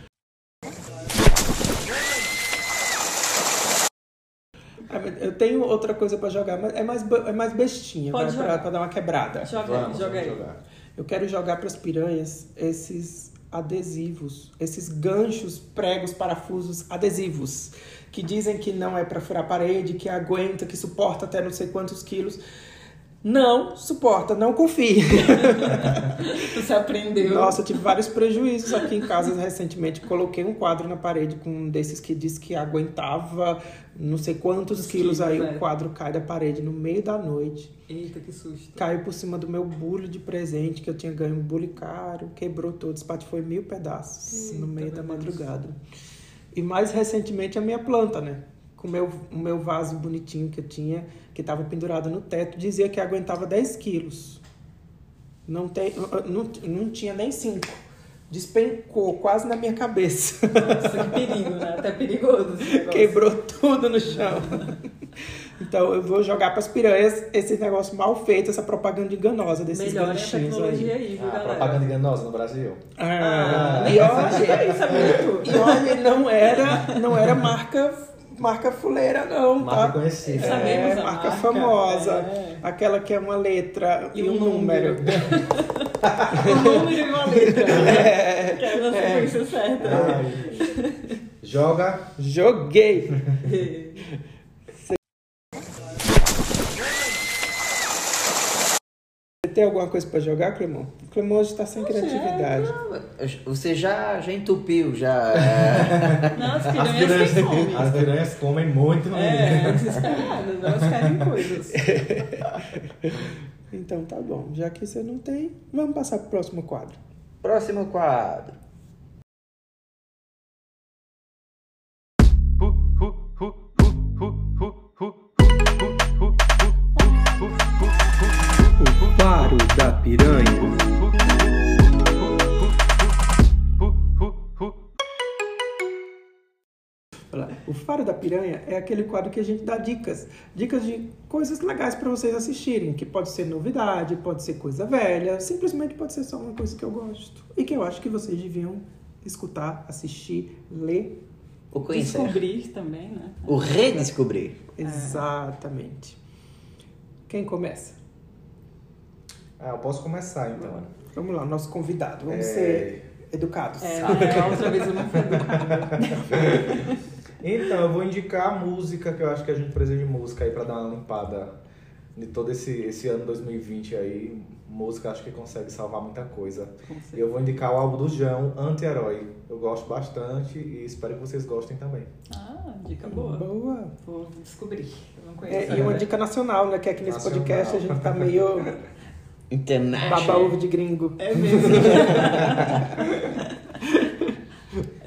Ah, mas Eu tenho outra coisa pra jogar, mas é mais, é mais bestinha, Pode vai, pra, jogar. pra dar uma quebrada. Joga aí, Vamos, joga vamos aí. jogar. Eu quero jogar pras piranhas esses adesivos, esses ganchos, pregos, parafusos adesivos, que dizem que não é pra furar parede, que aguenta, que suporta até não sei quantos quilos. Não suporta, não confie. Você aprendeu. Nossa, eu tive vários prejuízos aqui em casa recentemente. Coloquei um quadro na parede com um desses que diz que aguentava não sei quantos quilos. quilos, Aí é. o quadro cai da parede no meio da noite. Eita, que susto. Caiu por cima do meu bule de presente, que eu tinha ganho um bule caro. Quebrou todo, espatifou em mil pedaços no meio da madrugada. E mais recentemente a minha planta, né? Com o meu, o meu vaso bonitinho que eu tinha, que estava pendurado no teto, dizia que aguentava 10 quilos. Não, tem, não, não tinha nem 5. Despencou quase na minha cabeça. Nossa, que perigo, né? Até perigoso. Quebrou tudo no chão. Então eu vou jogar para as piranhas esse negócio mal feito, essa propaganda enganosa desses Melhorem a ganchinhos tecnologia aí. aí, viu, Ah, propaganda enganosa no Brasil. Ah, Ah, e olha, Isso é muito. e olha, não era, não era marca, marca fuleira não, Marca tá? conhecida. É, Sabemos a marca marca, famosa, é. aquela que é uma letra e, E um um número. Um número e uma letra. É, Que é na sequência certa. Ai, Joga. Joguei! tem alguma coisa pra jogar, Clemão? O Clemão hoje tá sem criatividade. Você já, já entupiu, já. é. Não, as As piranhas piranhas, têm fome. as piranhas comem muito, É, menino. desesperadas, elas querem coisas. Então tá bom. Já que você não tem, vamos passar pro próximo quadro. Próximo quadro. Da Piranha. O Faro da Piranha é aquele quadro que a gente dá dicas. Dicas de coisas legais para vocês assistirem. Que pode ser novidade, pode ser coisa velha, simplesmente pode ser só uma coisa que eu gosto. E que eu acho que vocês deviam escutar, assistir, ler. O conhecer. Descobrir também, né? O redescobrir. Exatamente. Quem começa? Ah, eu posso começar então. Vamos lá, nosso convidado. Vamos É. ser educados. É, a outra vez eu não fui. Então, eu vou indicar a música, que eu acho que a gente precisa de música aí pra dar uma limpada de todo esse, esse ano 2020 aí. Música acho que consegue salvar muita coisa. Eu vou indicar o álbum do João, Anti-Herói. Eu gosto bastante e espero que vocês gostem também. Ah, dica boa. Boa. Vou descobrir. Eu não conheço. É, e uma dica nacional, né? Que aqui nesse Nacional. podcast a gente tá meio International. baba-ovo de gringo. É mesmo.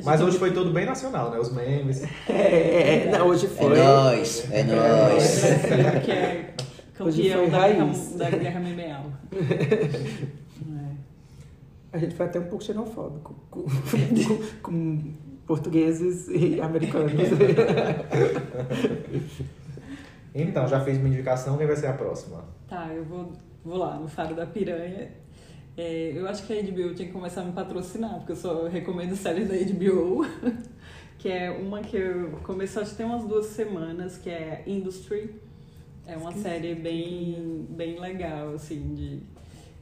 Mas hoje foi tudo bem nacional, né? Os memes. É, é, não, hoje É foi. nóis, é nóis. Brasil, que é Hoje campeão foi da guerra, da guerra memeal. É. A gente foi até um pouco xenofóbico com, com- com portugueses e americanos. Então, já fiz minha indicação, quem vai ser a próxima? Tá, eu vou, vou lá no Faro da Piranha. É, eu acho que a HBO tinha que começar a me patrocinar, porque eu só recomendo séries da HBO. que é uma que eu comecei, acho que tem umas duas semanas, que é Industry. É uma série bem, bem legal, assim, de,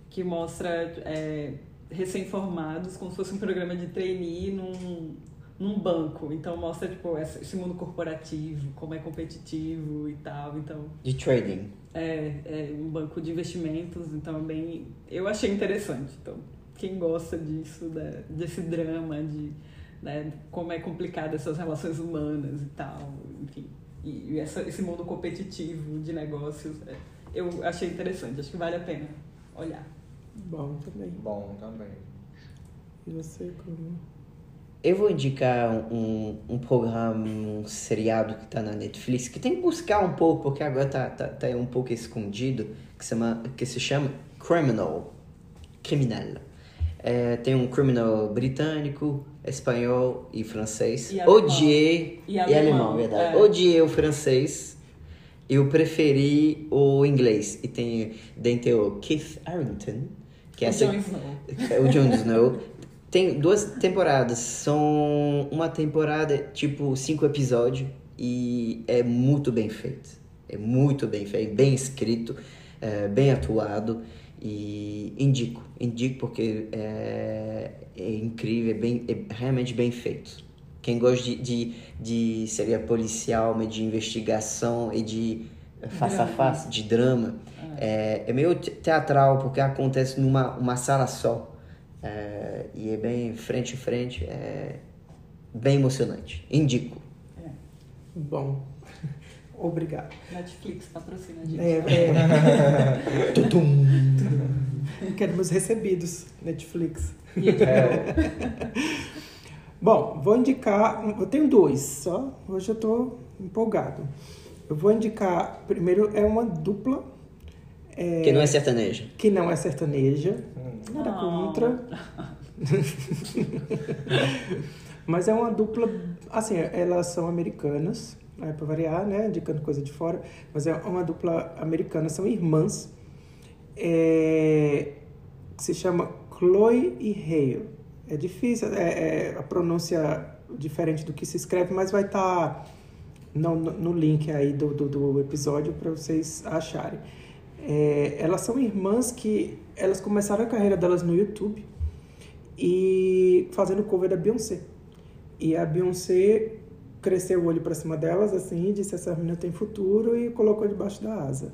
que mostra é, recém-formados como se fosse um programa de trainee num, num banco. Então mostra, tipo, esse mundo corporativo, como é competitivo e tal. Então, De trading. é, é um banco de investimentos, então é bem. Eu achei interessante. Então, quem gosta disso, da- desse drama, de né, como é complicado essas relações humanas e tal, enfim. E, e essa- esse mundo competitivo de negócios, é, eu achei interessante. Acho que vale a pena olhar. Bom também. Bom, também. E você, como? Eu vou indicar um, um programa, um seriado que tá na Netflix, que tem que buscar um pouco, porque agora tá, tá, tá um pouco escondido, que se chama, que se chama Criminal. Criminal. É, tem um criminal britânico, espanhol e francês. E alemão. Odiei. E E alemão, alemão, verdade. é. Odiei o francês. Eu preferi o inglês. E tem dentro o Keith Harrington, que é o essa- Jon Snow. é o Jon Snow. Tem duas temporadas. São uma temporada, tipo, cinco episódios. E é muito bem feito. É muito bem feito, bem escrito, é, bem atuado. E indico, indico porque é, é incrível, é, bem, é realmente bem feito. Quem gosta de, de, de série policial, de investigação e de face a face, de drama, é, é meio te- teatral porque acontece numa uma sala só. É, e é bem frente a frente, é bem emocionante. Indico. Bom. Obrigado. Netflix patrocina a gente. É, é. Tutum. Queremos recebidos, Netflix. E HBO. Bom, vou indicar. Eu tenho dois só. Hoje eu tô empolgado. Eu vou indicar. Primeiro é uma dupla. É, Que não é sertaneja. que não é sertaneja. Nada Ah. contra. Mas é uma dupla. Assim, elas são americanas. É pra variar, né? Indicando coisa de fora. Mas é uma dupla americana. São irmãs. É, que se chama Chloe e Hale. É difícil, é, é a pronúncia diferente do que se escreve, mas vai estar no, no, no link aí do, do, do episódio para vocês acharem. É, elas são irmãs que elas começaram a carreira delas no YouTube e fazendo cover da Beyoncé. E a Beyoncé cresceu o olho pra cima delas, assim, disse essa menina tem futuro e colocou debaixo da asa.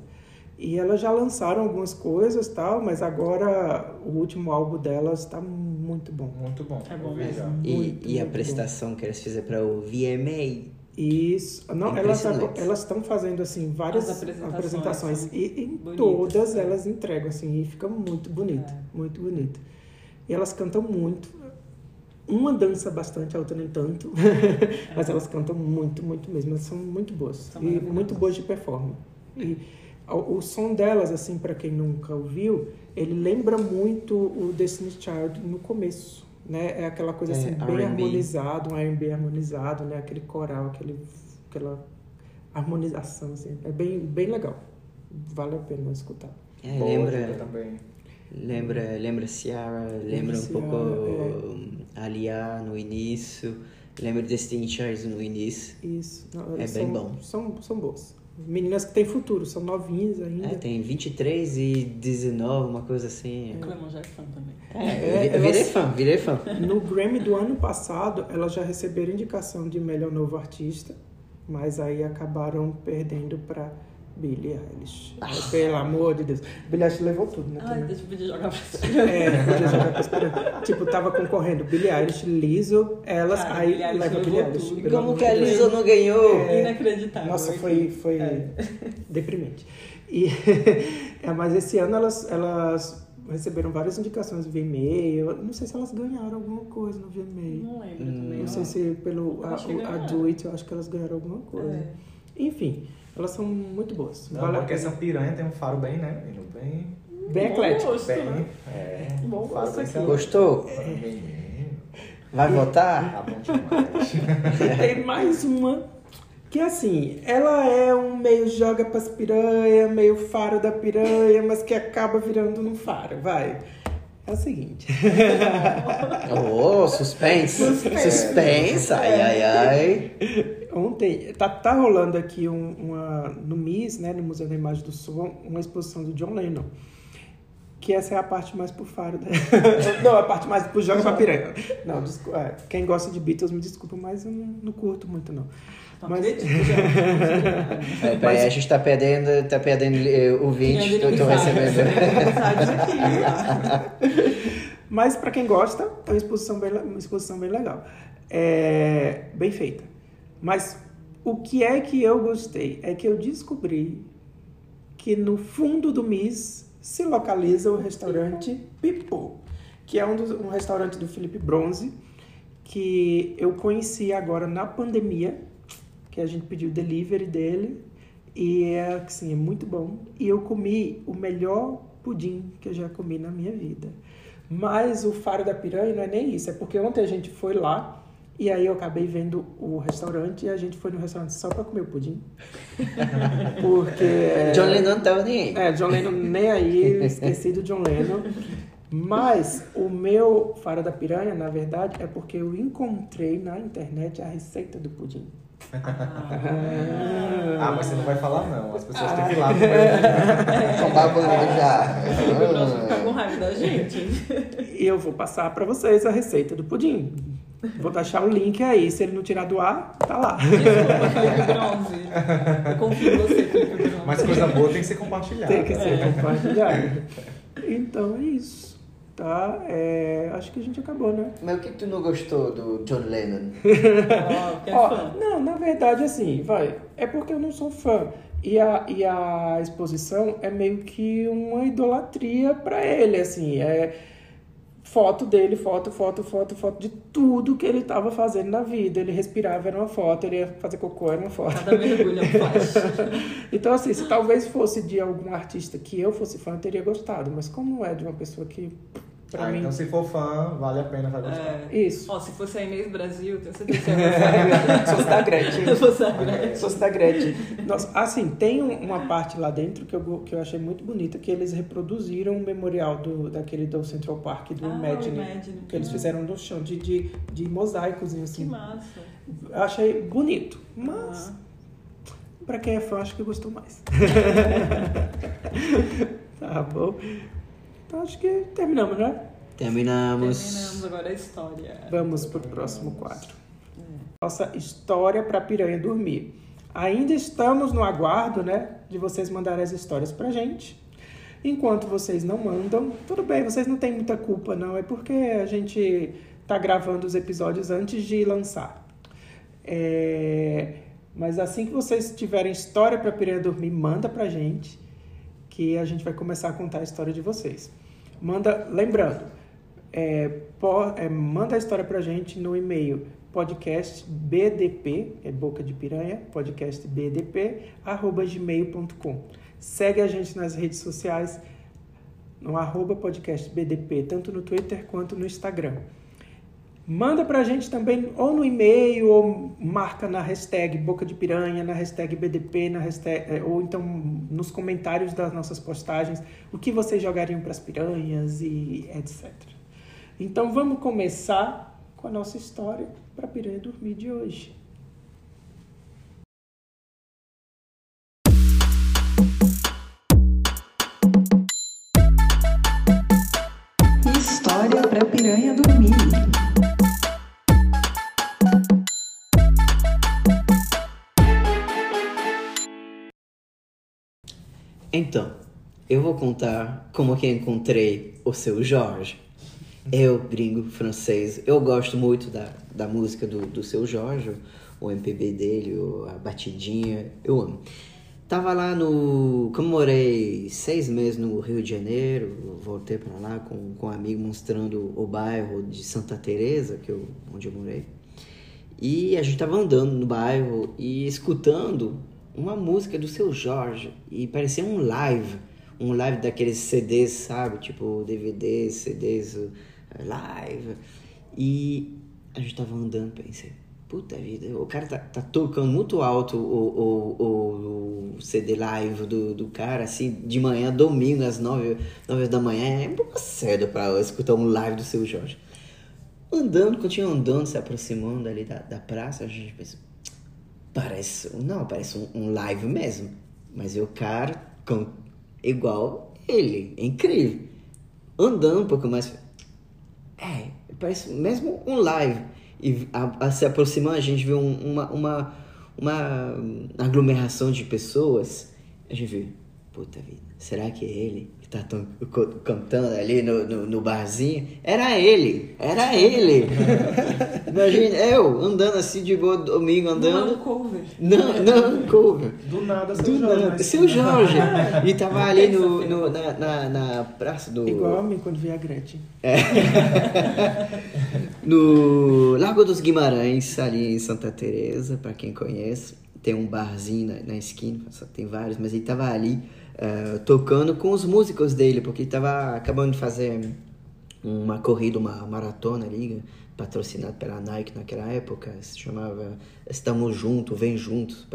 E elas já lançaram algumas coisas tal, mas agora o último álbum delas tá muito bom. Muito bom. É bom mesmo. E, Muito, e a muito prestação que eles fizeram para o VMA. Isso. Não, elas elas estão fazendo assim várias As apresentações apresentações e em bonitas, todas né? elas entregam assim e fica muito bonito, É. muito bonito. E elas cantam muito. Uma dança bastante, a outra nem tanto. Mas elas cantam muito, muito mesmo. Elas são muito boas. São e muito boas de performance. E o, o som delas, assim, para quem nunca ouviu, ele lembra muito o Destiny's Child no começo. Né? É aquela coisa É, assim, bem harmonizado, um R&B harmonizado, né? Aquele coral, aquele, aquela harmonização, assim. É bem, bem legal. Vale a pena escutar. É, Boa lembra, também. lembra, lembra Ciara, lembra um Ciara, pouco é. Alia no início, lembra Destiny Child no início. Isso. Não, É elas bem são, bom. São, são boas. Meninas que têm futuro, são novinhas ainda. É, tem 23 e 19, uma coisa assim. O Clemon já é fã também. É, É, eu virei elas- fã, virei fã. No Grammy do ano passado, elas já receberam indicação de melhor novo artista, mas aí acabaram perdendo pra Billie Eilish. Ai, Pelo amor de Deus. Billie Eilish levou tudo, né? Ai, também. deixa eu pedir jogar pra. É, podia jogar pra esperar. Tipo, tava concorrendo Billie Eilish, Lizzo, elas, Cara, aí Billie leva levou Billie Eilish. Como que a Deus. Lisa não ganhou? É. Inacreditável. Nossa, foi, foi É. deprimente. E, é, mas esse ano elas, elas receberam várias indicações no VMA. Eu não sei se elas ganharam alguma coisa no VMA. Não lembro também. Não sei se pelo a, a. Do It, eu acho que elas ganharam alguma coisa. É. Enfim, elas são muito boas. Não, Vale porque essa piranha tem um faro bem, né? menino? Bem. Bem Bom eclético. gosto, bem né? é, Bom faro gosto bem aqui. Gostou? Menino, Vai votar? Tá bom demais. Tem mais uma que assim, ela é um meio joga pras piranha, meio faro da piranha, mas que acaba virando um faro, vai. É o seguinte. Oh, suspense. Suspense. Ai, ai, ai. Ontem, tá, tá rolando aqui um- uma, no MIS, né, no Museu da Imagem do Som, uma exposição do John Lennon. Que essa é a parte mais pro faro. Da... não, a parte mais pro jogo pra piranha. Não, é, quem gosta de Beatles me desculpa, mas eu não, não curto muito, não. Não Mas- acredito, já. É, peraí, a gente tá perdendo, tá perdendo eh, o 20, tô, tô recebendo. Aqui. tá? Mas para quem gosta, é uma exposição bem, uma exposição bem legal. É, bem feita. Mas o que é que eu gostei? É que eu descobri que no fundo do MIS se localiza o restaurante Pipo, que é um, dos, um restaurante do Felipe Bronze, que eu conheci agora na pandemia, que a gente pediu delivery dele, e é, assim, é muito bom. E eu comi o melhor pudim que eu já comi na minha vida. Mas o Faro da Piranha não é nem isso, é porque ontem a gente foi lá e aí eu acabei vendo o restaurante e a gente foi no restaurante só pra comer o pudim. Porque. é, John Lennon não tava nem aí. É, John Lennon nem aí, esqueci do John Lennon. Mas o meu Faro da Piranha, na verdade, é porque eu encontrei na internet a receita do pudim. Ah, mas você não vai falar não. As pessoas têm que ir lá comer. Tô babando já. O próximo fica com raiva da gente. E eu vou passar pra vocês a receita do pudim. Vou deixar o link aí. Se ele não tirar do ar, tá lá. Desculpa, Felipe Bronze. Eu confio em você, Felipe Bronze. Mas coisa boa tem que ser compartilhada. Tem que ser compartilhado. Então é isso. Tá? É, acho que a gente acabou, né? Mas o que tu não gostou do John Lennon? É Ó, fã. não, na verdade, assim, vai. É porque eu não sou fã. E a, e a exposição é meio que uma idolatria pra ele, assim. É foto dele, foto, foto, foto, foto de tudo que ele tava fazendo na vida. Ele respirava, era uma foto. Ele ia fazer cocô, era uma foto. Cada mergulho é. Então, assim, se talvez fosse de algum artista que eu fosse fã, eu teria gostado. Mas como é de uma pessoa que, pra Ah, mim... então se for fã, vale a pena, vai gostar. É. Isso. Ó, se fosse a Inês Brasil, tenho certeza que você ia fosse da Gretchen. Se fosse a Gretchen. Fosse da Gretchen. Nossa, assim, tem um- uma parte lá dentro que eu, que eu achei muito bonita, que eles reproduziram o memorial do, daquele do Central Park, do Ah, Imagine. Imagine. Que eles fizeram no chão, de, de, de mosaicos, Que assim. massa. Eu achei bonito, mas... Ah. Pra quem é fã, acho que gostou mais. tá bom. Então acho que terminamos, né? Terminamos. Terminamos agora a história. Vamos pro próximo quadro. Nossa história para piranha dormir. Ainda estamos no aguardo, né, de vocês mandarem as histórias pra gente. Enquanto vocês não mandam, tudo bem, vocês não têm muita culpa não, é porque a gente tá gravando os episódios antes de lançar. É, Mas assim que vocês tiverem história para piranha dormir, manda pra gente, que a gente vai começar a contar a história de vocês. Manda, lembrando, é, é, manda a história pra gente no e-mail podcastbdp, é boca de piranha, podcastbdp, arroba gmail.com. Segue a gente nas redes sociais, no arroba podcastbdp, tanto no Twitter quanto no Instagram. Manda pra gente também ou no e-mail ou marca na hashtag Boca de Piranha, na hashtag BDP, na hashtag, eh, ou então nos comentários das nossas postagens o que vocês jogariam pras piranhas e etc. Então vamos começar com a nossa história para piranha dormir de hoje. História pra piranha dormir. Então, eu vou contar como que encontrei o seu Jorge. Eu, gringo, francês, eu gosto muito da, da música do, do seu Jorge, o MPB dele, a batidinha, eu amo. Tava lá no. Como morei seis meses no Rio de Janeiro, voltei pra lá com, com um amigo mostrando o bairro de Santa Teresa, que eu, onde eu morei. E a gente tava andando no bairro e escutando uma música do seu Jorge. E parecia um live. Um live daqueles CDs, sabe? Tipo DVDs, CDs, uh, live. E a gente tava andando pensei, puta vida, o cara tá, tá tocando muito alto o, o, o, CD live do, do cara, assim, de manhã, domingo, às nove, nove da manhã. É um pouco cedo pra escutar um live do seu Jorge. Andando, continuo andando, se aproximando ali da, da praça, a gente pensa, parece, não, parece um, um live mesmo. Mas o cara, com, igual ele, é incrível. Andando um pouco mais, é, parece mesmo um live. E a, a se aproximando, a gente vê um- uma, uma, uma aglomeração de pessoas. A gente vê, puta vida, será que é ele que tá tão- co- cantando ali no, no, no barzinho? Era ele, era ele. Imagina, eu andando assim de boa, domingo Não, andando. cover. Não, não, cover. Do nada, seu Do Jorge. nada. mas- Seu Jorge. E tava ali no, no- na, na, na praça do. Igual a mim quando vi a Gretchen. No Largo dos Guimarães, ali em Santa Teresa, para quem conhece, tem um barzinho na, na esquina, só tem vários, mas ele tava ali eh, tocando com os músicos dele, porque ele tava acabando de fazer uma corrida, uma maratona ali, patrocinada pela Nike naquela época, se chamava Estamos Juntos, Vem Juntos,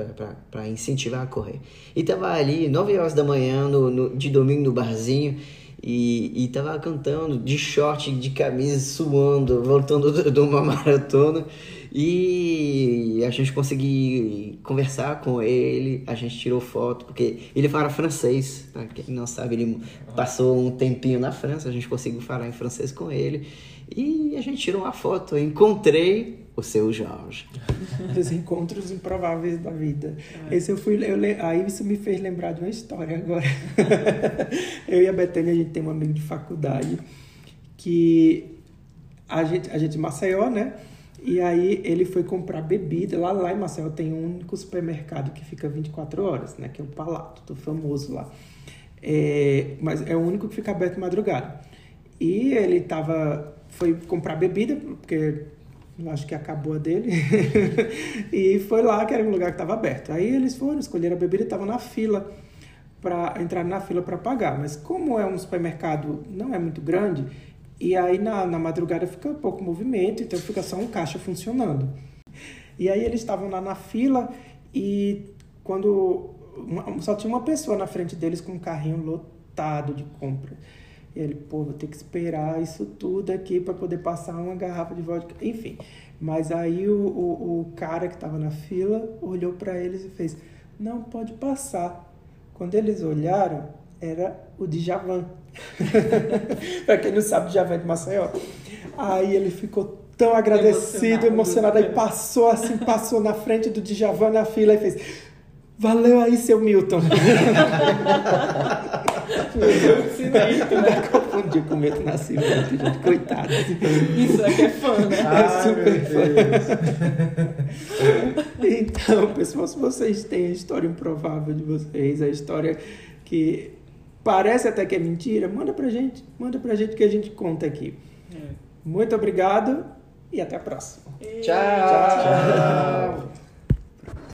para incentivar a correr. E tava ali, 9 horas da manhã, no, no- de domingo no barzinho, e, e tava cantando de short, de camisa, suando, voltando de uma maratona. E a gente conseguiu conversar com ele, a gente tirou foto, porque ele fala francês, pra quem não sabe, ele passou um tempinho na França, a gente conseguiu falar em francês com ele. E a gente tirou uma foto, eu encontrei o seu Jorge. Os encontros improváveis da vida. Esse eu fui, eu, aí isso me fez lembrar de uma história agora. eu e a Betânia, a gente tem um amigo de faculdade que a gente, a gente Maceió, né? E aí ele foi comprar bebida. Lá, lá em Maceió tem um único supermercado que fica 24 horas, né? Que é o Palato, do famoso lá. É, mas é o único que fica aberto madrugada. E ele tava, foi comprar bebida, porque acho que acabou a dele. e foi lá que era um lugar que estava aberto. Aí eles foram, escolheram a bebida e estavam na fila para entrar na fila para pagar. Mas como é um supermercado não é muito grande, e aí na, na madrugada fica pouco movimento, então fica só um caixa funcionando. E aí eles estavam lá na fila e quando uma- só tinha uma pessoa na frente deles com um carrinho lotado de compra. E ele, pô, vou ter que esperar isso tudo aqui para poder passar uma garrafa de vodka. Enfim, mas aí o, o, o cara que estava na fila olhou para eles e fez: Não, pode passar. Quando eles olharam, era o Djavan. para quem não sabe, Djavan é de Maceió. Aí ele ficou tão agradecido, Emocionado, emocionado. Aí né? passou assim, passou na frente do Djavan na fila e fez. Valeu aí, seu Milton. Ainda confundi com o Milton Nascimento, gente. Coitado. Isso é que é fã, né? É super meu Deus. Então, pessoal, se vocês têm a história improvável de vocês, a história que parece até que é mentira, manda pra gente. Manda pra gente que a gente conta aqui. Muito obrigado e até a próxima. Tchau. Tchau.